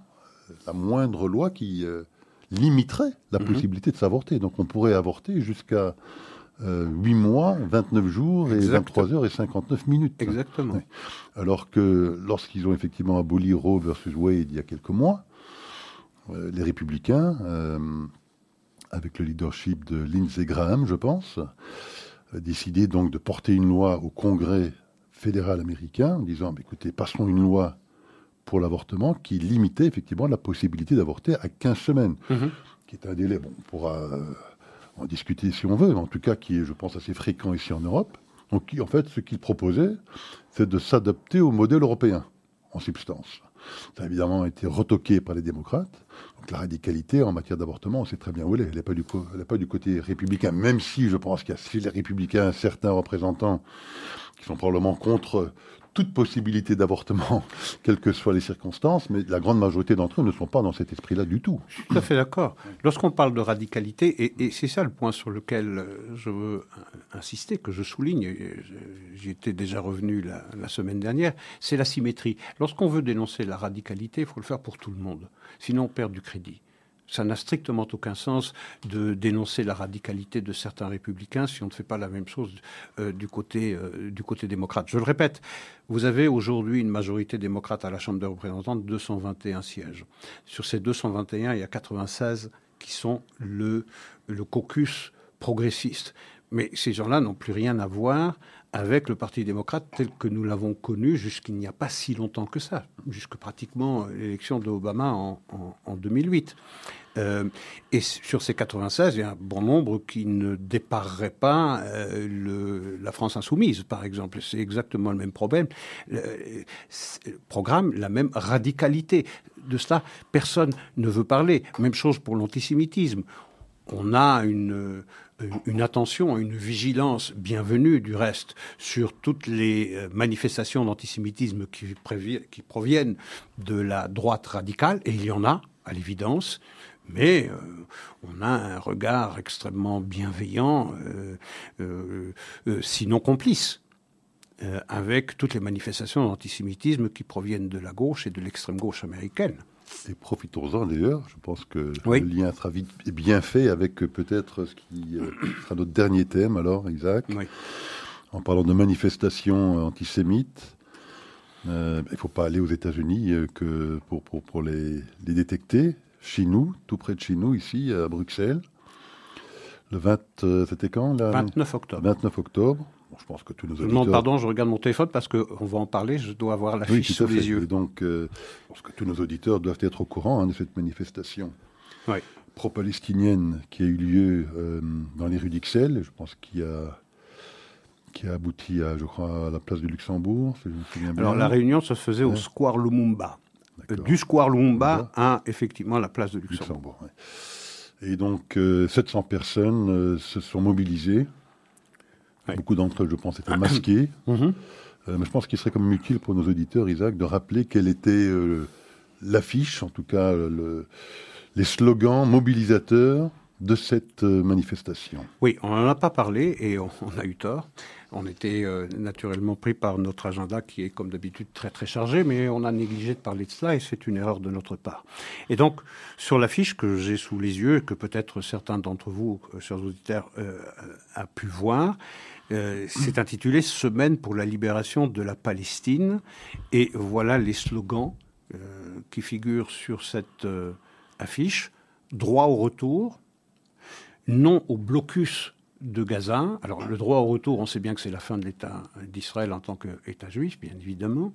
euh, la moindre loi qui euh, limiterait la mhm. possibilité de s'avorter. Donc on pourrait avorter jusqu'à 8 euh, mois, 29 jours et 23 heures et 59 minutes. Exactement. Alors que lorsqu'ils ont effectivement aboli Roe versus Wade il y a quelques mois, euh, les républicains, euh, avec le leadership de Lindsey Graham, je pense, décidé donc de porter une loi au Congrès fédéral américain en disant bah, écoutez, passons une loi pour l'avortement qui limitait effectivement la possibilité d'avorter à 15 semaines, mm-hmm. qui est un délai, bon, on pourra en discuter si on veut, mais en tout cas qui est, je pense, assez fréquent ici en Europe. Donc, en fait, ce qu'il proposait, c'est de s'adapter au modèle européen, en substance. Ça a évidemment été retoqué par les démocrates. Donc, la radicalité en matière d'avortement, on sait très bien où elle est. Elle n'est pas, du côté républicain, même si je pense qu'il y a chez les républicains certains représentants qui sont probablement contre toute possibilité d'avortement, quelles que soient les circonstances, mais la grande majorité d'entre eux ne sont pas dans cet esprit-là du tout. Je suis tout à fait d'accord. Lorsqu'on parle de radicalité, et, c'est ça le point sur lequel euh, je veux insister, que je souligne, j'y étais déjà revenu la, la semaine dernière, c'est la symétrie. Lorsqu'on veut dénoncer la radicalité, il faut le faire pour tout le monde, sinon on perd du crédit. Ça n'a strictement aucun sens de dénoncer la radicalité de certains républicains si on ne fait pas la même chose euh, du, côté, euh, du côté démocrate. Je le répète, vous avez aujourd'hui une majorité démocrate à la Chambre des représentants de 221 sièges. Sur ces 221, il y a 96 qui sont le caucus progressiste. Mais ces gens-là n'ont plus rien à voir avec le Parti démocrate tel que nous l'avons connu jusqu'il n'y a pas si longtemps que ça, jusque pratiquement l'élection d'Obama en, en, 2008. Euh, et sur ces 96, il y a un bon nombre qui ne dépareraient pas euh, la France insoumise, par exemple. C'est exactement le même problème. Le, programme, la même radicalité. De cela, personne ne veut parler. Même chose pour l'antisémitisme. On a une une attention, une vigilance bienvenue du reste sur toutes les euh, manifestations d'antisémitisme qui, proviennent de la droite radicale, et il y en a, à l'évidence, mais euh, on a un regard extrêmement bienveillant, euh, sinon complice, avec toutes les manifestations d'antisémitisme qui proviennent de la gauche et de l'extrême gauche américaine. Et profitons-en d'ailleurs, je pense que le lien sera vite bien fait avec euh, peut-être ce qui euh, sera notre dernier thème alors, Isaac. En parlant de manifestations antisémites, euh, il ne faut pas aller aux États-Unis que pour, pour, pour les, les, détecter. Chez nous, tout près de chez nous, ici, à Bruxelles, le 20, c'était quand là? 29 octobre. 29 octobre je pense que tous nos auditeurs... Non, pardon, je regarde mon téléphone parce qu'on va en parler, je dois avoir la fiche sous les yeux. donc, euh, je pense que tous nos auditeurs doivent être au courant hein, de cette manifestation pro-palestinienne qui a eu lieu euh, dans les rues d'Ixelles, je pense qu'il a qui a abouti à, je crois, à la place du Luxembourg, si je me souviens bien. Alors, la réunion, se faisait au Square Lumumba. Euh, du Square Lumumba à, effectivement, la place de Luxembourg. Et donc, 700 personnes se sont mobilisées Beaucoup d'entre eux, je pense, étaient masqués. Mhm. Euh, mais je pense qu'il serait quand même utile pour nos auditeurs, Isaac, de rappeler quelle était euh, l'affiche, en tout cas le, les slogans mobilisateurs de cette euh, manifestation. Oui, on n'en a pas parlé et on, a eu tort. On était euh, naturellement pris par notre agenda qui est comme d'habitude très très chargé, mais on a négligé de parler de cela et c'est une erreur de notre part. Et donc, sur l'affiche que j'ai sous les yeux, que peut-être certains d'entre vous, euh, chers auditeurs, euh, a pu voir, c'est intitulé Semaine pour la libération de la Palestine. Et voilà les slogans qui figurent sur cette affiche. Droit au retour, non au blocus de Gaza. Alors le droit au retour, on sait bien que c'est la fin de l'État d'Israël en tant qu'État juif, bien évidemment.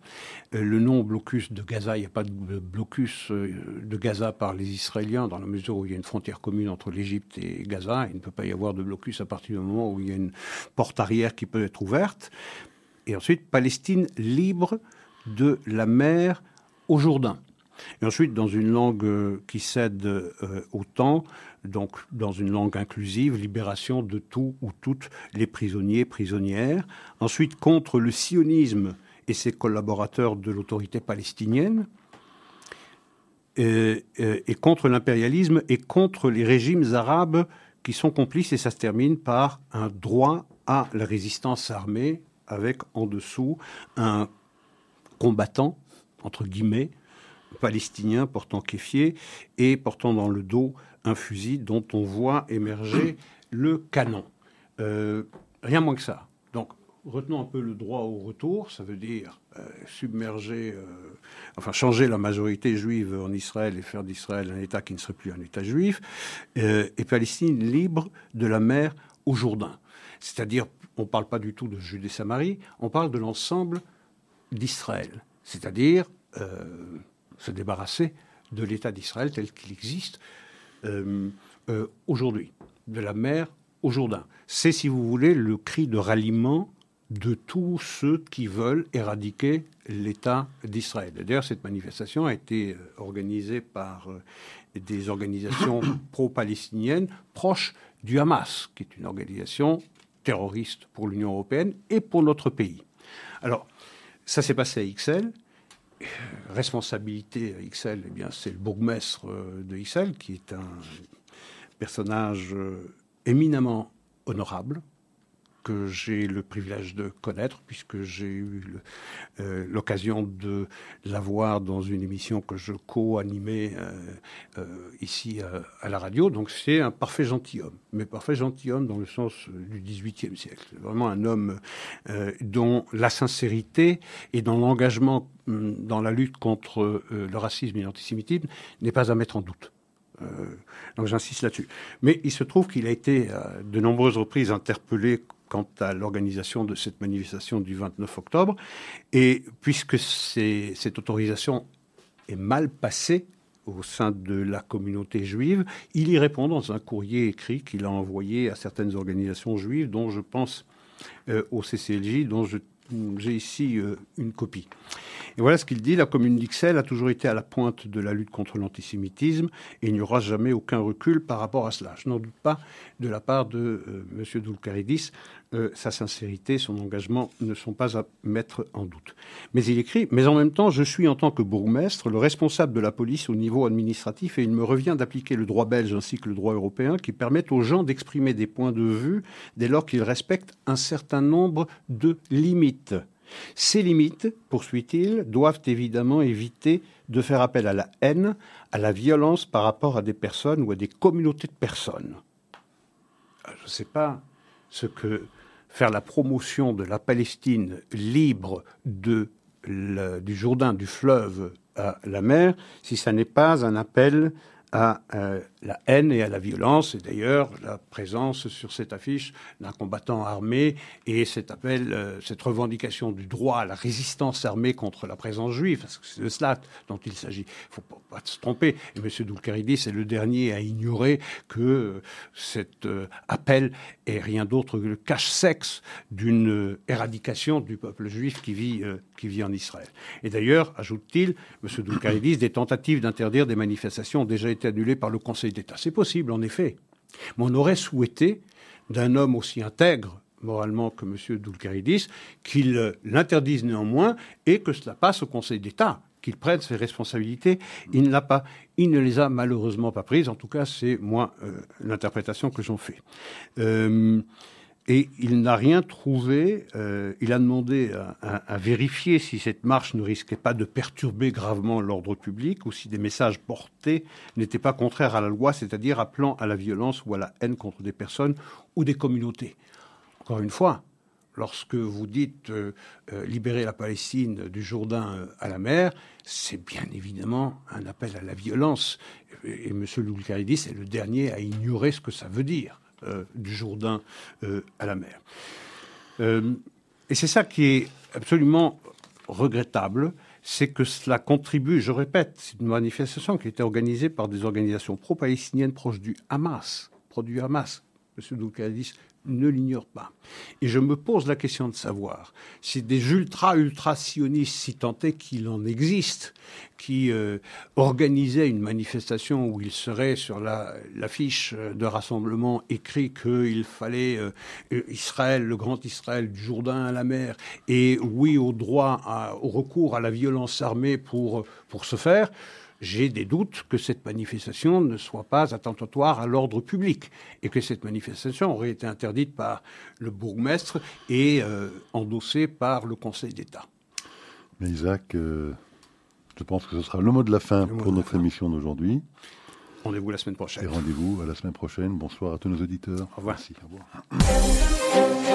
Euh, le non blocus de Gaza, il n'y a pas de blocus euh, de Gaza par les Israéliens dans la mesure où il y a une frontière commune entre l'Égypte et Gaza. Il ne peut pas y avoir de blocus à partir du moment où il y a une porte arrière qui peut être ouverte. Et ensuite, Palestine libre de la mer au Jourdain. Et ensuite, dans une langue euh, qui cède au temps, donc dans une langue inclusive, libération de tout ou toutes les prisonniers, prisonnières. Ensuite, contre le sionisme et ses collaborateurs de l'autorité palestinienne. Et, contre l'impérialisme et contre les régimes arabes qui sont complices. Et ça se termine par un droit à la résistance armée avec en dessous un combattant, entre guillemets, palestinien portant kéfier et portant dans le dos un fusil dont on voit émerger le canon. Euh, rien moins que ça. Donc, retenons un peu le droit au retour, ça veut dire euh, submerger, euh, enfin changer la majorité juive en Israël et faire d'Israël un État qui ne serait plus un État juif, et Palestine libre de la mer au Jourdain. C'est-à-dire, on ne parle pas du tout de Judée-Samarie, on parle de l'ensemble d'Israël. C'est-à-dire se débarrasser de l'État d'Israël tel qu'il existe, euh, euh, aujourd'hui, de la mer au Jourdain. C'est, si vous voulez, le cri de ralliement de tous ceux qui veulent éradiquer l'État d'Israël. D'ailleurs, cette manifestation a été euh, organisée par des organisations pro-palestiniennes proches du Hamas, qui est une organisation terroriste pour l'Union européenne et pour notre pays. Alors, ça s'est passé à XL responsabilité à XL, eh bien, c'est le bourgmestre euh, de XL, qui est un personnage euh, éminemment honorable, que j'ai le privilège de connaître, puisque j'ai eu euh, l'occasion de l'avoir dans une émission que je co-animais euh, euh, ici à, la radio. Donc c'est un parfait gentilhomme, mais parfait gentilhomme dans le sens du XVIIIe siècle. Vraiment un homme dont la sincérité et dans l'engagement hum, dans la lutte contre le racisme et l'antisémitisme n'est pas à mettre en doute. donc j'insiste là-dessus. Mais il se trouve qu'il a été de nombreuses reprises interpellé quant à l'organisation de cette manifestation du 29 octobre. Et puisque cette autorisation est mal passée au sein de la communauté juive, il y répond dans un courrier écrit qu'il a envoyé à certaines organisations juives, dont je pense euh, au CCLJ, dont j'ai ici euh, une copie. Et voilà ce qu'il dit. La commune d'Ixelles a toujours été à la pointe de la lutte contre l'antisémitisme et il n'y aura jamais aucun recul par rapport à cela. Je n'en doute pas de la part de euh, M. Doulcaridis. Euh, sa sincérité, son engagement ne sont pas à mettre en doute. Mais il écrit Mais en même temps, je suis en tant que bourgmestre le responsable de la police au niveau administratif et il me revient d'appliquer le droit belge ainsi que le droit européen qui permettent aux gens d'exprimer des points de vue dès lors qu'ils respectent un certain nombre de limites. Ces limites, poursuit-il, doivent évidemment éviter de faire appel à la haine, à la violence par rapport à des personnes ou à des communautés de personnes. Euh, je ne sais pas ce que faire la promotion de la Palestine libre du Jourdain, du fleuve à la mer, si ça n'est pas un appel à euh, la haine et à la violence. Et d'ailleurs, la présence sur cette affiche d'un combattant armé et cet appel, euh, cette revendication du droit à la résistance armée contre la présence juive, parce que c'est de cela dont il s'agit. Il ne faut pas, se tromper. Et M. Doulkaridis est le dernier à ignorer que euh, cet appel est rien d'autre que le cache-sexe d'une éradication du peuple juif qui vit, en Israël. Et d'ailleurs, ajoute-t-il, M. Doulkaridis, des tentatives d'interdire des manifestations ont déjà été annulé par le Conseil C'est possible, en effet. Mais on aurait souhaité d'un homme aussi intègre moralement que M. Doulkaridis qu'il l'interdise néanmoins et que cela passe au Conseil d'État qu'il prenne ses responsabilités. Il, n'a pas, il ne les a malheureusement pas prises. En tout cas, c'est moi euh, l'interprétation que j'en fais. Euh, et il n'a rien trouvé. Euh, il a demandé à, vérifier si cette marche ne risquait pas de perturber gravement l'ordre public ou si des messages portés n'étaient pas contraires à la loi, c'est-à-dire appelant à la violence ou à la haine contre des personnes ou des communautés. Encore une fois, lorsque vous dites euh, euh, libérer la Palestine du Jourdain à la mer, c'est bien évidemment un appel à la violence. Et, M. Loulkaridis est le dernier à ignorer ce que ça veut dire. Euh, du Jourdain euh, à la mer. Euh, et c'est ça qui est absolument regrettable, c'est que cela contribue, je répète, c'est une manifestation qui été organisée par des organisations pro-palestiniennes proches du Hamas, produit Hamas. M. Doukadis ne l'ignore pas. Et je me pose la question de savoir si des ultra-ultra-sionistes, si tant est qu'il en existe, qui euh, organisaient une manifestation où il serait sur l'affiche de rassemblement écrit qu'il fallait euh, Israël, le grand Israël du Jourdain à la mer, et oui au droit au recours à la violence armée pour, pour ce faire, j'ai des doutes que cette manifestation ne soit pas attentatoire à l'ordre public et que cette manifestation aurait été interdite par le bourgmestre et euh, endossée par le Conseil d'État. Mais Isaac, euh, je pense que ce sera le mot de la fin pour notre émission d'aujourd'hui. Rendez-vous la semaine prochaine. Et rendez-vous à la semaine prochaine. Bonsoir à tous nos auditeurs. Au revoir. Merci. Au revoir.